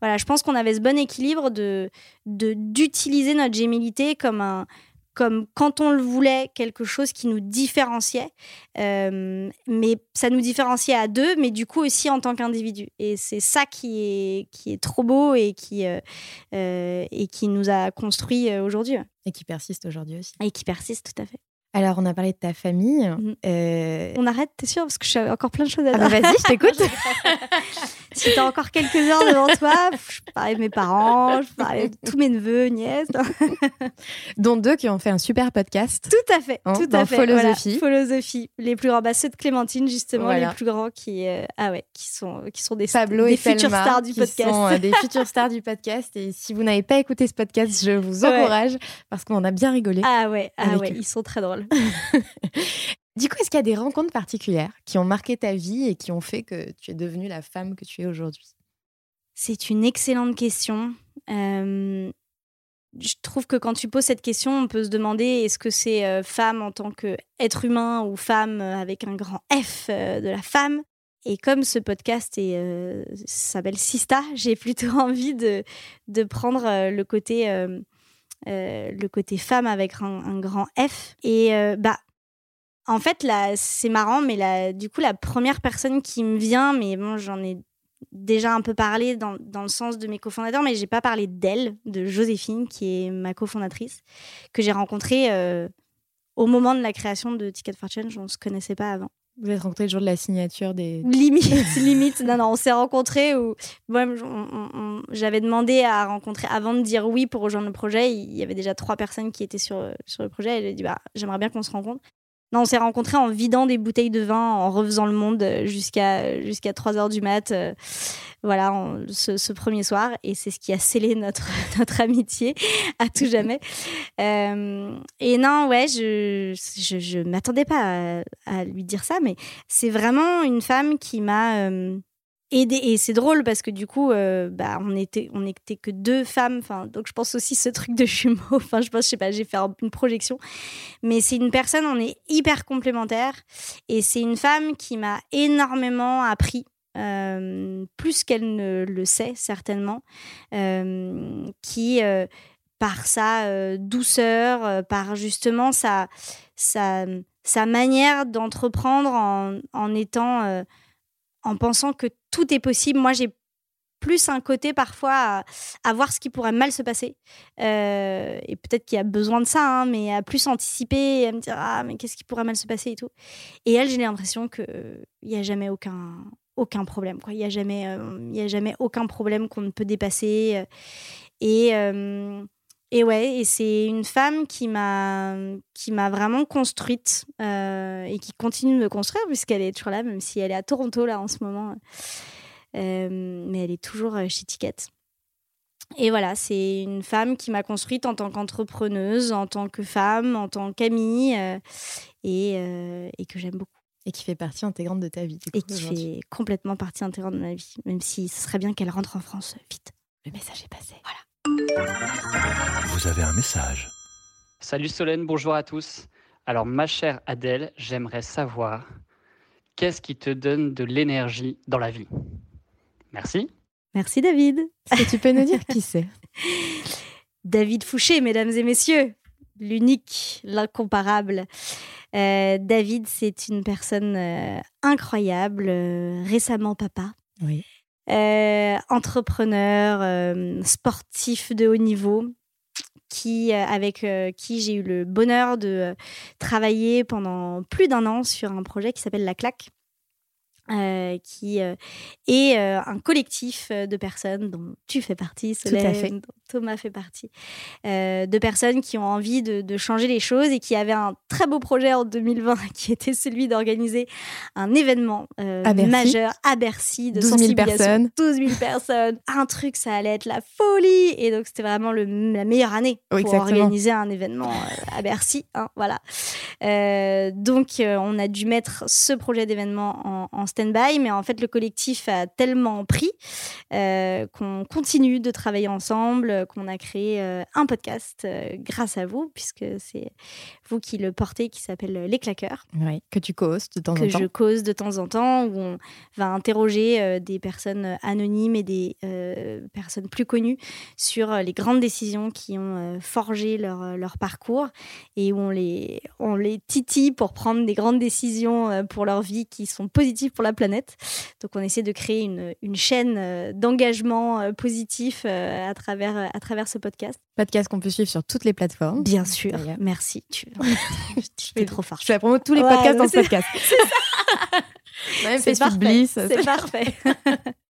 voilà, je pense qu'on avait ce bon équilibre de de- d'utiliser notre gémellité comme un comme quand on le voulait, quelque chose qui nous différenciait, Euh, mais ça nous différenciait à deux, mais du coup aussi en tant qu'individu. Et c'est ça qui est, qui est trop beau et qui, euh, et qui nous a construit aujourd'hui. Et qui persiste aujourd'hui aussi. Et qui persiste tout à fait. Alors, on a parlé de ta famille. Mhm. Euh, On arrête, t'es sûr Parce que j'ai encore plein de choses à Ah dire. bah vas-y, je t'écoute. Si t'as encore quelques heures devant toi, je parler de mes parents, je parler de tous mes neveux, nièces. Dont deux qui ont fait un super podcast. Tout à fait, Hein, tout à fait. voilà. Philosophie. Philosophie. Les plus grands, bah, ceux de Clémentine justement, Voilà. les plus grands qui, euh, ah ouais, qui sont, qui sont des, Pablo des et futures Selma, stars du qui podcast. sont euh, des futures stars du podcast. Et si vous n'avez pas écouté ce podcast, je vous Ouais. encourage parce qu'on a bien rigolé. Ah ouais, ah ouais, ils sont très drôles. Du coup, est-ce qu'il y a des rencontres particulières qui ont marqué ta vie et qui ont fait que tu es devenue la femme que tu es aujourd'hui? C'est une excellente question. Euh, je trouve que quand tu poses cette question, on peut se demander est-ce que c'est euh, femme en tant qu'être humain ou femme euh, avec un grand F de la femme? Et comme ce podcast s'appelle Sista, j'ai plutôt envie de, prendre le côté, le côté femme avec un, un grand F. Et bah, en fait, là, c'est marrant, mais là, du coup, la première personne qui me vient, mais bon, j'en ai déjà un peu parlé dans, dans le sens de mes cofondateurs, mais j'ai pas parlé d'elle, de Joséphine, qui est ma cofondatrice, que j'ai rencontrée euh, au moment de la création de Ticket for Change. On se connaissait pas avant. Vous êtes rencontrés le jour de la signature des. Limite, limite. Non, non, on s'est rencontrés où moi, j'avais demandé à rencontrer, avant de dire oui pour rejoindre le projet, il y avait déjà trois personnes qui étaient sur, sur le projet. Et j'ai dit, bah, j'aimerais bien qu'on se rencontre. Non, on s'est rencontrés en vidant des bouteilles de vin, en refaisant le monde jusqu'à jusqu'à 3 heures du mat. euh, voilà, ce, premier soir. Et c'est ce qui a scellé notre, amitié à tout jamais. Euh, et non, ouais, je je, je m'attendais pas à, à lui dire ça, mais c'est vraiment une femme qui m'a euh, Et c'est drôle parce que du coup, euh, bah, on était, on n'était que deux femmes. Enfin, donc je pense aussi ce truc de jumeaux. Enfin, je pense, je sais pas, j'ai fait un- une projection. Mais c'est une personne, on est hyper complémentaires. Et c'est une femme qui m'a énormément appris. euh, plus qu'elle ne le sait certainement, euh, qui par sa douceur, par justement sa, sa, sa manière d'entreprendre en, en étant, en pensant que tout est possible. Moi, j'ai plus un côté parfois à, voir ce qui pourrait mal se passer. Euh, et peut-être qu'il y a besoin de ça, hein, mais à plus anticiper à me dire Ah, mais qu'est-ce qui pourrait mal se passer et tout. Et elle, j'ai l'impression qu'il n'y a jamais aucun, aucun problème. Il n'y a, jamais, euh, y a jamais aucun problème qu'on ne peut dépasser. euh. Et. Et ouais, et c'est une femme qui m'a qui m'a vraiment construite euh, et qui continue de me construire puisqu'elle est toujours là, même si elle est à Toronto là en ce moment. Euh, mais elle est toujours euh, chez Ticket. Et voilà, c'est une femme qui m'a construite en tant qu'entrepreneuse, en tant que femme, en tant qu'amie, euh, et, et, que j'aime beaucoup. Et qui fait partie intégrante de ta vie. et qui fait complètement partie intégrante de ma vie, même si ce serait bien qu'elle rentre en France vite. Le message est passé. Voilà. Vous avez un message. Salut Solène, bonjour à tous. Alors ma chère Adèle, j'aimerais savoir qu'est-ce qui te donne de l'énergie dans la vie? Merci. Merci David. Est-ce que tu peux nous dire qui c'est? David Fouché, mesdames et messieurs, l'unique, l'incomparable. Euh, David, c'est une personne euh, incroyable, euh, récemment papa. Oui. Entrepreneur, sportif de haut niveau, qui, avec qui j'ai eu le bonheur de travailler pendant plus d'un an sur un projet qui s'appelle La Claque. Euh, qui euh, est euh, un collectif de personnes dont tu fais partie, Solène, dont Thomas fait partie, de personnes qui ont envie de, de, changer les choses et qui avaient un très beau projet en 2020 qui était celui d'organiser un événement majeur à Bercy de 12 000 personnes. 12 000 personnes. Un truc, ça allait être la folie. Et donc, c'était vraiment le, la meilleure année pour organiser un événement à Bercy. Hein, voilà. donc, on a dû mettre ce projet d'événement en, en stand-by, mais en fait, le collectif a tellement pris euh, qu'on continue de travailler ensemble, qu'on a créé euh, un podcast euh, grâce à vous, puisque c'est vous qui le portez, qui s'appelle Les Claqueurs. Oui, que tu causes de temps en temps. Que je cause de temps en temps, où on va interroger des personnes anonymes et des personnes plus connues sur les grandes décisions qui ont forgé leur, leur parcours et où on les, on les titille pour prendre des grandes décisions pour leur vie qui sont positives pour la planète. Donc on essaie de créer une, une chaîne euh, d'engagement euh, positif euh, à travers, à travers ce podcast. Podcast qu'on peut suivre sur toutes les plateformes. Bien sûr, merci. Tu, es trop fort. Je fais vraiment tous les podcasts dans ce podcast. C'est parfait. C'est parfait.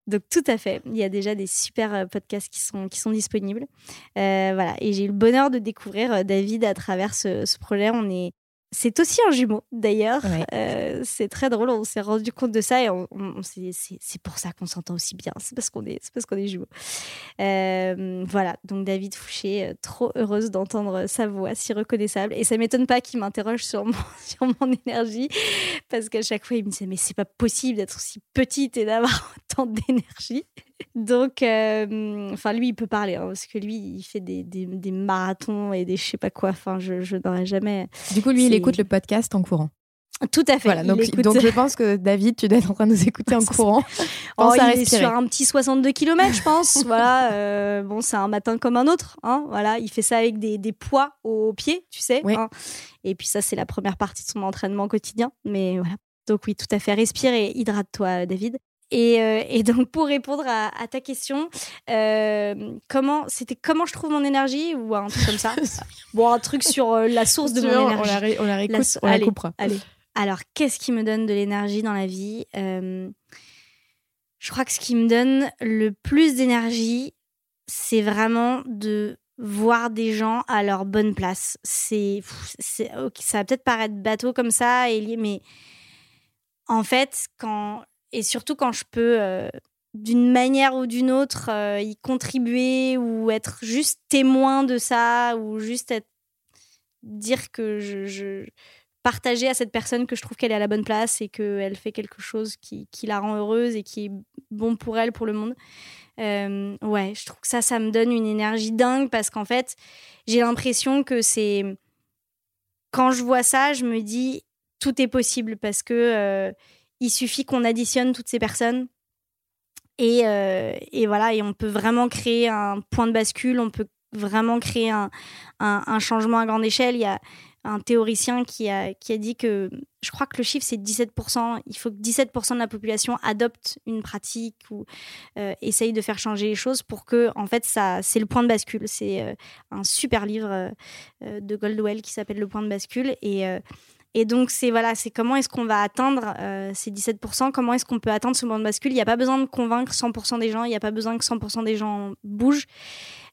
Donc tout à fait, il y a déjà des super podcasts qui sont, qui sont disponibles. voilà, et j'ai eu le bonheur de découvrir David à travers ce, ce projet. On est c'est aussi un jumeau, d'ailleurs. Euh, c'est très drôle, on s'est rendu compte de ça et on, c'est pour ça qu'on s'entend aussi bien. C'est parce qu'on est, parce qu'on est jumeaux. Euh, voilà, donc David Fouché, euh, trop heureuse d'entendre sa voix si reconnaissable. Et ça m'étonne pas qu'il m'interroge sur mon, sur mon énergie, parce qu'à chaque fois, il me disait Mais c'est pas possible d'être aussi petite et d'avoir autant d'énergie. Donc, euh, enfin, lui, il peut parler, hein, parce que lui, il fait des, des, marathons et des je sais pas quoi. Enfin, je, je n'aurais jamais. Du coup, lui, il écoute le podcast en courant. Tout à fait. Voilà, donc, donc, je pense que David, tu dois être en train de nous écouter en courant. oh, il est sur un petit 62 km, je pense. voilà. Euh, bon, c'est un matin comme un autre. Hein, voilà, il fait ça avec des, des poids aux pieds, tu sais. Hein. Et puis ça, c'est la première partie de son entraînement quotidien. Mais voilà. Donc oui, tout à fait. Respire et hydrate-toi, David. Euh, et, donc pour répondre à, ta question, euh, comment c'était comment je trouve mon énergie ou un truc comme ça Bon, un truc sur euh, la source de mon énergie. On la, réécoute, on la coupera. Allez. Alors, qu'est-ce qui me donne de l'énergie dans la vie Je crois que ce qui me donne le plus d'énergie, c'est vraiment de voir des gens à leur bonne place. C'est, ça va peut-être paraître bateau comme ça, mais en fait, quand et surtout quand je peux, euh, d'une manière ou d'une autre, euh, y contribuer ou être juste témoin de ça ou juste dire que je, partager à cette personne que je trouve qu'elle est à la bonne place et qu'elle fait quelque chose qui, qui, la rend heureuse et qui est bon pour elle, pour le monde. Euh, ouais, je trouve que ça, ça me donne une énergie dingue parce qu'en fait, j'ai l'impression que c'est. Quand je vois ça, je me dis tout est possible parce que il suffit qu'on additionne toutes ces personnes. Et, euh, et, voilà, et on peut vraiment créer un point de bascule, on peut vraiment créer un, un, changement à grande échelle. Il y a un théoricien qui a, qui a dit que, je crois que le chiffre c'est 17%, il faut que 17% de la population adopte une pratique ou euh, essaye de faire changer les choses pour que, en fait, ça, c'est le point de bascule. C'est euh, un super livre de Goldwell qui s'appelle Le point de bascule. Et et donc, c'est voilà, c'est comment est-ce qu'on va atteindre euh, ces 17%, comment est-ce qu'on peut atteindre ce moment de bascule. Il n'y a pas besoin de convaincre 100% des gens, il n'y a pas besoin que 100% des gens bougent.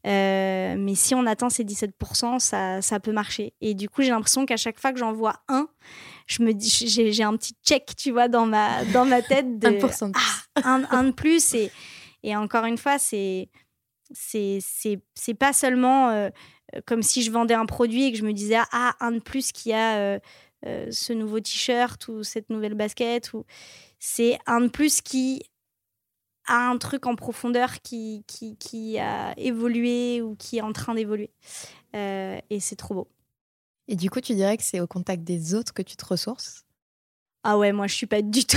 Euh, mais si on atteint ces 17%, ça, ça peut marcher. Et du coup, j'ai l'impression qu'à chaque fois que j'en vois un, je me dis, j'ai un petit check, tu vois, dans ma, dans ma tête de 1% de plus. Ah, un, un, de plus. Et, et encore une fois, c'est c'est c'est pas seulement comme si je vendais un produit et que je me disais ah un de plus qui a ce nouveau t-shirt ou cette nouvelle basket ou c'est un de plus qui a un truc en profondeur qui, qui, qui a évolué ou qui est en train d'évoluer. et c'est trop beau. Et du coup, tu dirais que c'est au contact des autres que tu te ressources? Ah ouais, moi je suis pas du tout.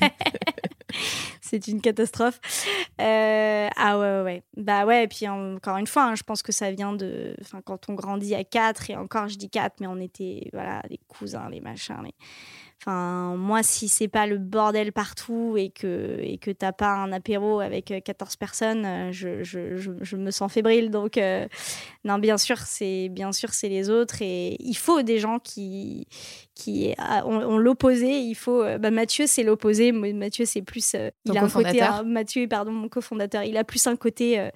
c'est une catastrophe. Euh, ah ouais, ouais, ouais, Bah ouais, et puis encore une fois, hein, je pense que ça vient de. Quand on grandit à quatre, et encore je dis quatre, mais on était, voilà, les cousins, les machins, les Enfin, moi, si c'est pas le bordel partout et que et que t'as pas un apéro avec 14 euh, personnes, euh, je, je, je, me sens fébrile. Donc, euh, non, bien sûr, c'est bien sûr c'est les autres et il faut des gens qui qui ont, l'opposé. Il faut. Bah, Mathieu, c'est l'opposé. Mathieu, c'est plus. il a un côté. Mathieu, pardon, mon cofondateur. Il a plus un côté.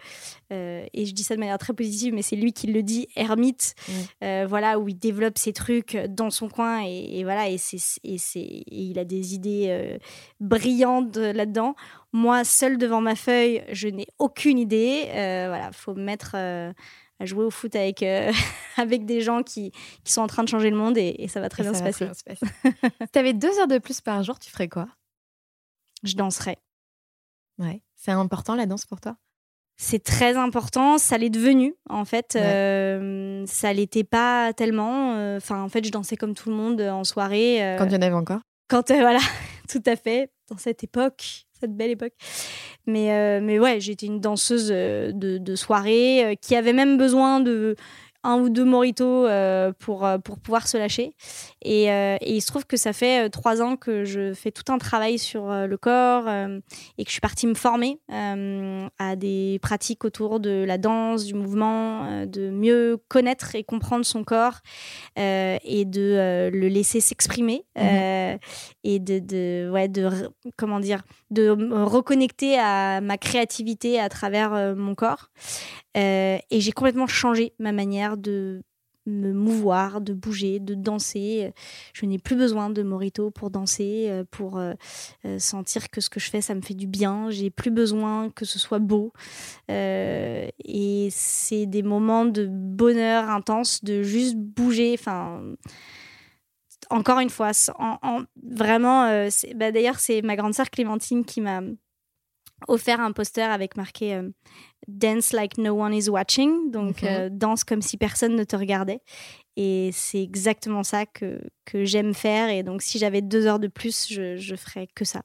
et je dis ça de manière très positive, mais c'est lui qui le dit, ermite. Mmh. voilà, où il développe ses trucs dans son coin et, et voilà. Et c'est et, il a des idées euh, brillantes là-dedans. Moi, seule devant ma feuille, je n'ai aucune idée. Euh, voilà, faut me mettre euh, à jouer au foot avec, avec des gens qui, qui, sont en train de changer le monde et, ça va très bien se passer. si tu avais deux heures de plus par jour, tu ferais quoi? Je danserais. Ouais. C'est important la danse pour toi? C'est très important. Ça l'est devenu, en fait. Euh, ça l'était pas tellement. Euh, enfin, en fait, je dansais comme tout le monde en soirée. Euh, quand il y en avait encore Quand, voilà, tout à fait. Dans cette époque, cette belle époque. Mais, mais ouais, j'étais une danseuse de, de soirée qui avait même besoin de un ou deux moritos euh, pour, euh, pour pouvoir se lâcher. Et, euh, et, il se trouve que ça fait trois ans que je fais tout un travail sur le corps et que je suis partie me former à des pratiques autour de la danse, du mouvement, de mieux connaître et comprendre son corps et de le laisser s'exprimer mmh et de, de, ouais, de, comment dire, de me reconnecter à ma créativité à travers mon corps. Euh, et j'ai complètement changé ma manière de me mouvoir, de bouger, de danser. Je n'ai plus besoin de morito pour danser, euh, pour euh, sentir que ce que je fais, ça me fait du bien. J'ai plus besoin que ce soit beau. et c'est des moments de bonheur intense, de juste bouger. Enfin, encore une fois, en, vraiment, bah, d'ailleurs, c'est ma grande sœur Clémentine qui m'a offert un poster avec marqué euh, Dance like no one is watching, donc mhm. euh, danse comme si personne ne te regardait. Et c'est exactement ça que, que j'aime faire. Et donc, si j'avais deux heures de plus, je, je ferais que ça.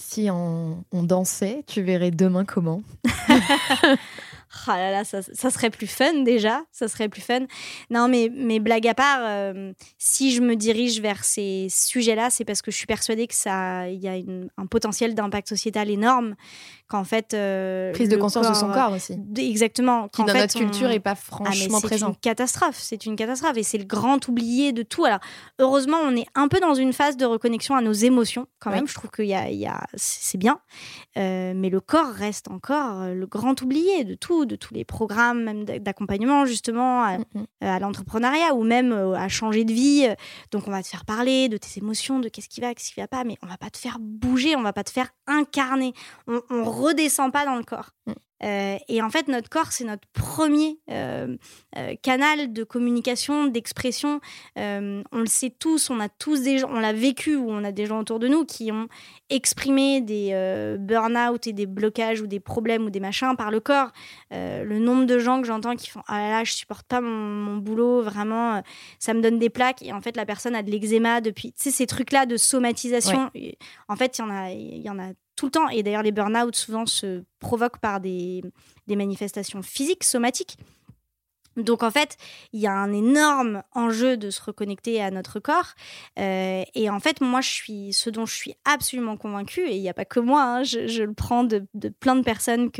Si on, on dansait, tu verrais demain comment? Ah là là, ça, serait plus fun déjà, ça serait plus fun. Non, mais, blague à part, euh, si je me dirige vers ces sujets-là, c'est parce que je suis persuadée que ça, il y a un potentiel d'impact sociétal énorme, qu'en fait euh, prise de conscience de son corps aussi. Exactement. Qui dans notre culture est pas ah, franchement présent. C'est une catastrophe, c'est une catastrophe et c'est le grand oublié de tout. Alors heureusement, on est un peu dans une phase de reconnexion à nos émotions quand même. Je trouve qu'il y a, y a c'est bien, euh, mais le corps reste encore le grand oublié de tout de tous les programmes même d'accompagnement justement à, mm, mm. Euh, l'entrepreneuriat ou même euh, à changer de vie. Donc on va te faire parler de tes émotions, de qu'est-ce qui va, qu'est-ce qui va pas, mais on va pas te faire bouger, on va pas te faire incarner. On, on redescend pas dans le corps. Mm. Euh, et en fait, notre corps, c'est notre premier euh, euh, canal de communication, d'expression. on le sait tous, on a tous des gens, on l'a vécu ou on a des gens autour de nous qui ont exprimé des burn-out et des blocages ou des problèmes ou des machins par le corps. le nombre de gens que j'entends qui font Ah là là, je supporte pas mon, boulot, vraiment, ça me donne des plaques. Et en fait, la personne a de l'eczéma depuis. Tu sais, ces trucs-là de somatisation. En fait, il y en a, il y en a tout le temps. Et d'ailleurs, les burn-out souvent se provoquent par des, des manifestations physiques, somatiques. Donc en fait, il y a un énorme enjeu de se reconnecter à notre corps. Euh, et en fait, moi, je suis ce dont je suis absolument convaincue, et il n'y a pas que moi, hein, je, le prends de, plein de personnes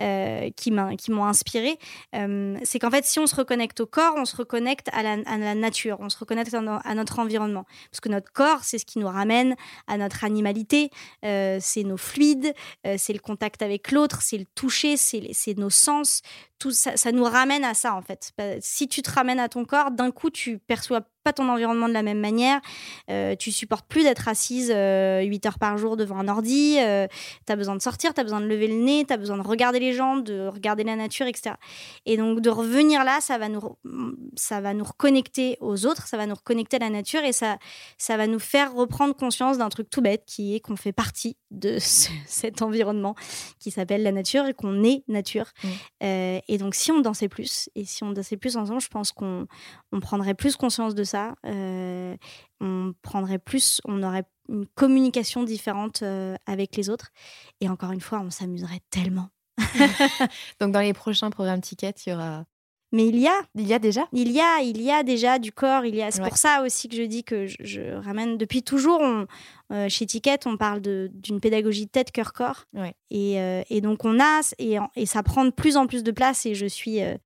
euh, qui m'ont inspiré, euh, c'est qu'en fait, si on se reconnecte au corps, on se reconnecte à la, à la nature, on se reconnecte à, notre environnement. Parce que notre corps, c'est ce qui nous ramène à notre animalité, c'est nos fluides, c'est le contact avec l'autre, c'est le toucher, c'est nos sens, tout ça, ça nous ramène à ça en fait. Si tu te ramènes à ton corps, d'un coup tu perçois pas ton environnement de la même manière. Euh, tu supportes plus d'être assise 8 heures par jour devant un ordi. tu as besoin de sortir, tu as besoin de lever le nez, tu as besoin de regarder les gens, de regarder la nature, etc. Et donc, de revenir là, ça va nous, ça va nous reconnecter aux autres, ça va nous reconnecter à la nature et ça, ça va nous faire reprendre conscience d'un truc tout bête qui est qu'on fait partie de cet environnement qui s'appelle la nature et qu'on est nature. Mmh. et donc, si on dansait plus et si on dansait plus ensemble, je pense qu'on on prendrait plus conscience de ça. Euh, on prendrait plus, on aurait une communication différente euh, avec les autres. Et encore une fois, on s'amuserait tellement. Donc dans les prochains programmes Ticket, il y aura mais il y a. Il y a déjà Il y a, il y a déjà du corps. Il y a. C'est pour ça aussi que je dis que je, ramène. Depuis toujours, euh, chez Ticket, on parle d'une pédagogie tête, cœur, corps. Et, euh, et, donc on a et, et, ça prend de plus en plus de place. Et je suis euh,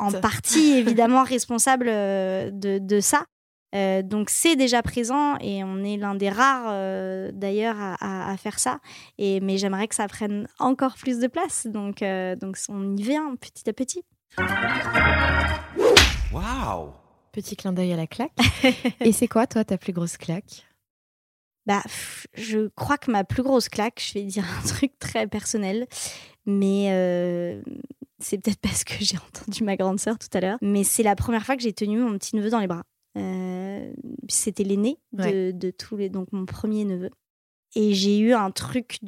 en partie évidemment responsable de, de, ça. donc c'est déjà présent et on est l'un des rares d'ailleurs à, à, faire ça. Et mais j'aimerais que ça prenne encore plus de place. Donc donc on y vient petit à petit. Waouh Petit clin d'œil à la claque. Et c'est quoi, toi, ta plus grosse claque? Bah, je crois que ma plus grosse claque, je vais dire un truc très personnel, mais euh, c'est peut-être parce que j'ai entendu ma grande sœur tout à l'heure, mais c'est la première fois que j'ai tenu mon petit neveu dans les bras. Euh, c'était l'aîné de, tous les, donc mon premier neveu. Et j'ai eu un truc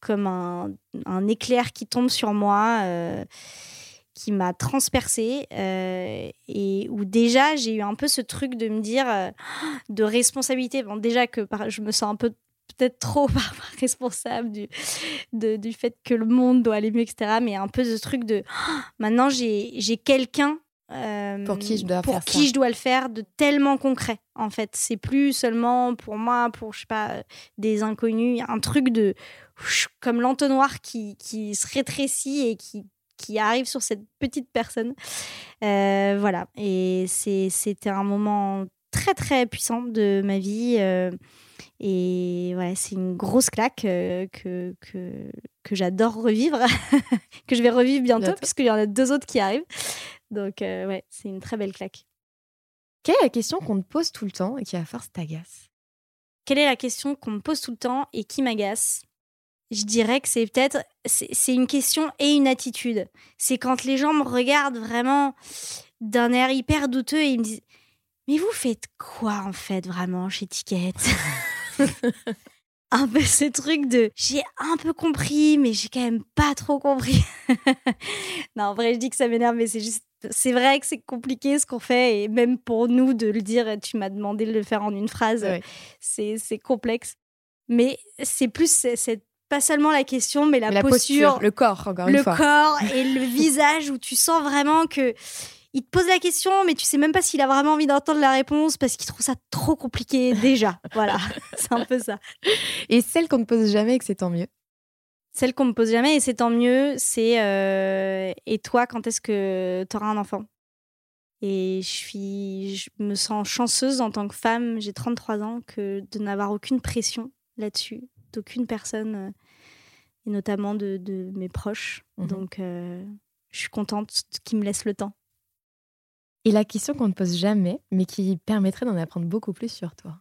comme un, un, éclair qui tombe sur moi. Euh, qui m'a transpercée euh, et où déjà j'ai eu un peu ce truc de me dire euh, de responsabilité. Bon, déjà que je me sens un peu peut-être trop responsable du, du fait que le monde doit aller mieux, etc. Mais un peu ce truc de maintenant j'ai quelqu'un euh, pour qui, je dois, pour qui je dois le faire de tellement concret en fait c'est plus seulement pour moi pour je sais pas des inconnus un truc de comme l'entonnoir qui, qui se rétrécit et qui qui arrive sur cette petite personne. Euh, voilà, et c'était un moment très très puissant de ma vie. Euh, et ouais, c'est une grosse claque euh, que, que, que j'adore revivre, que je vais revivre bientôt, puisqu'il y en a deux autres qui arrivent. Donc ouais, c'est une très belle claque. Quelle est la question qu'on te pose tout le temps et qui à force t'agace? Quelle est la question qu'on me pose tout le temps et qui m'agace? Je dirais que c'est peut-être c'est une question et une attitude. C'est quand les gens me regardent vraiment d'un air hyper douteux et ils me disent mais vous faites quoi en fait vraiment chez Ticket? Un peu ce truc de j'ai un peu compris mais j'ai quand même pas trop compris. non, en vrai, je dis que ça m'énerve mais c'est juste c'est vrai que c'est compliqué ce qu'on fait et même pour nous de le dire tu m'as demandé de le faire en une phrase, c'est complexe. Mais c'est plus cette pas seulement la question, mais la, posture, le corps, encore une fois. Le corps et le visage où tu sens vraiment que il te pose la question, mais tu sais même pas s'il a vraiment envie d'entendre la réponse parce qu'il trouve ça trop compliqué déjà. voilà, c'est un peu ça. Et celle qu'on ne pose jamais, que c'est tant mieux. Celle qu'on me pose jamais et c'est tant mieux, c'est euh, et toi, quand est-ce que tu auras un enfant? Et je suis, je me sens chanceuse en tant que femme. J'ai 33 ans que de n'avoir aucune pression là-dessus aucune personne, euh, et notamment de, mes proches. Mmh Donc, euh, je suis contente qu'ils me laissent le temps. Et la question qu'on ne pose jamais, mais qui permettrait d'en apprendre beaucoup plus sur toi?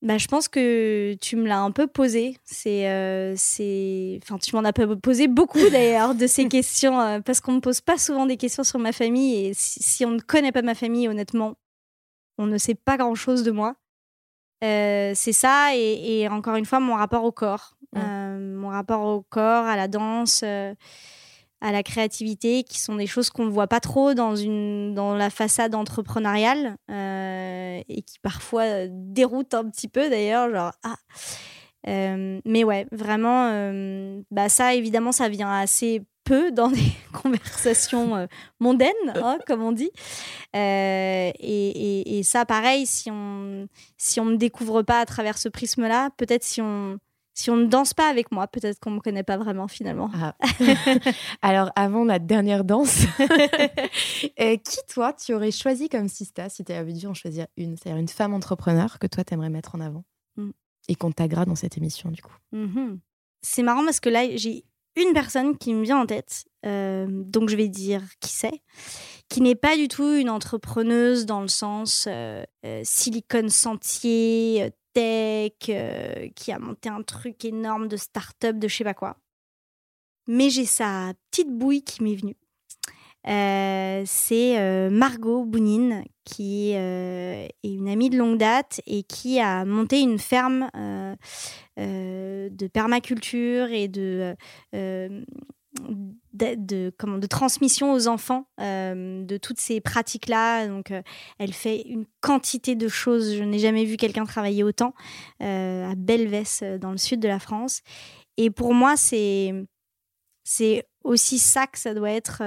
Bah, je pense que tu me l'as un peu posé. C'est, euh, c'est, enfin, tu m'en as posé beaucoup d'ailleurs de ces questions parce qu'on me pose pas souvent des questions sur ma famille et si, on ne connaît pas ma famille, honnêtement, on ne sait pas grand chose de moi. Euh, c'est ça, et, encore une fois, mon rapport au corps. Euh, mon rapport au corps, à la danse, euh, à la créativité, qui sont des choses qu'on ne voit pas trop dans, une, dans la façade entrepreneuriale, et qui parfois déroutent un petit peu d'ailleurs, genre, ah. mais ouais, vraiment, bah ça, évidemment, ça vient assez peu dans des conversations euh, mondaines, hein, comme on dit. Euh, et, et, ça, pareil, si on si on me découvre pas à travers ce prisme-là, peut-être si on si on ne danse pas avec moi, peut-être qu'on me connaît pas vraiment finalement. Ah. Alors, avant la dernière danse, euh, qui toi tu aurais choisi comme sista si tu avais dû en choisir une, c'est-à-dire une femme entrepreneur que toi tu aimerais mettre en avant mm. et qu'on t'agra dans cette émission du coup? Mm-hmm. C'est marrant parce que là j'ai une personne qui me vient en tête, euh, donc je vais dire qui c'est, qui n'est pas du tout une entrepreneuse dans le sens euh, euh, Silicon Sentier, tech, qui a monté un truc énorme de start-up, de je sais pas quoi. Mais j'ai sa petite bouille qui m'est venue. C'est Margot Bounine, qui est une amie de longue date et qui a monté une ferme de permaculture et de, de, comment, de transmission aux enfants euh, de toutes ces pratiques-là. Donc, euh, elle fait une quantité de choses. Je n'ai jamais vu quelqu'un travailler autant euh, à Belvès, dans le sud de la France. Et pour moi, c'est c'est aussi ça que ça doit être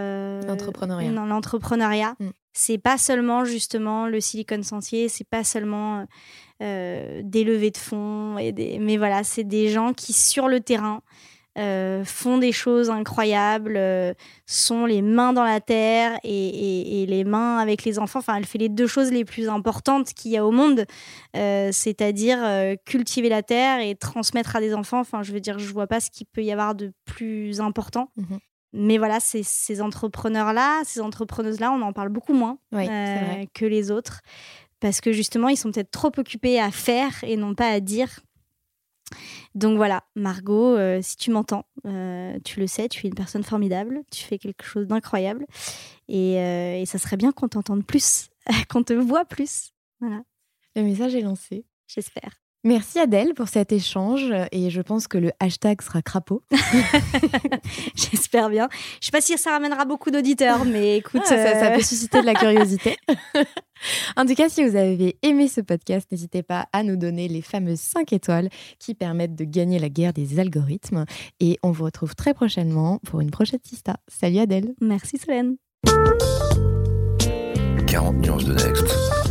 l'entrepreneuriat. Dans l'entrepreneuriat. Mm. C'est pas seulement justement le silicone sentier, c'est pas seulement des levées de fonds, et des... mais voilà, c'est des gens qui sur le terrain euh, font des choses incroyables, euh, sont les mains dans la terre et, les mains avec les enfants. Enfin, elle fait les deux choses les plus importantes qu'il y a au monde, euh, c'est-à-dire cultiver la terre et transmettre à des enfants. Enfin, je veux dire, je vois pas ce qu'il peut y avoir de plus important. Mhm. Mais voilà, ces entrepreneurs-là, ces entrepreneuses-là, on en parle beaucoup moins que les autres. Parce que justement, ils sont peut-être trop occupés à faire et non pas à dire. Donc voilà, Margot, euh, si tu m'entends, euh, tu le sais, tu es une personne formidable, tu fais quelque chose d'incroyable. Et, euh, ça serait bien qu'on t'entende plus, qu'on te voit plus. Voilà. Le message est lancé. J'espère. Merci Adèle pour cet échange et je pense que le hashtag sera crapaud. J'espère bien. Je sais pas si ça ramènera beaucoup d'auditeurs, mais écoute, ah, ça, peut susciter de la curiosité. en tout cas, si vous avez aimé ce podcast, n'hésitez pas à nous donner les fameuses 5 étoiles qui permettent de gagner la guerre des algorithmes. Et on vous retrouve très prochainement pour une prochaine Sista. Salut Adèle. Merci Solène. 40 nuances de Next.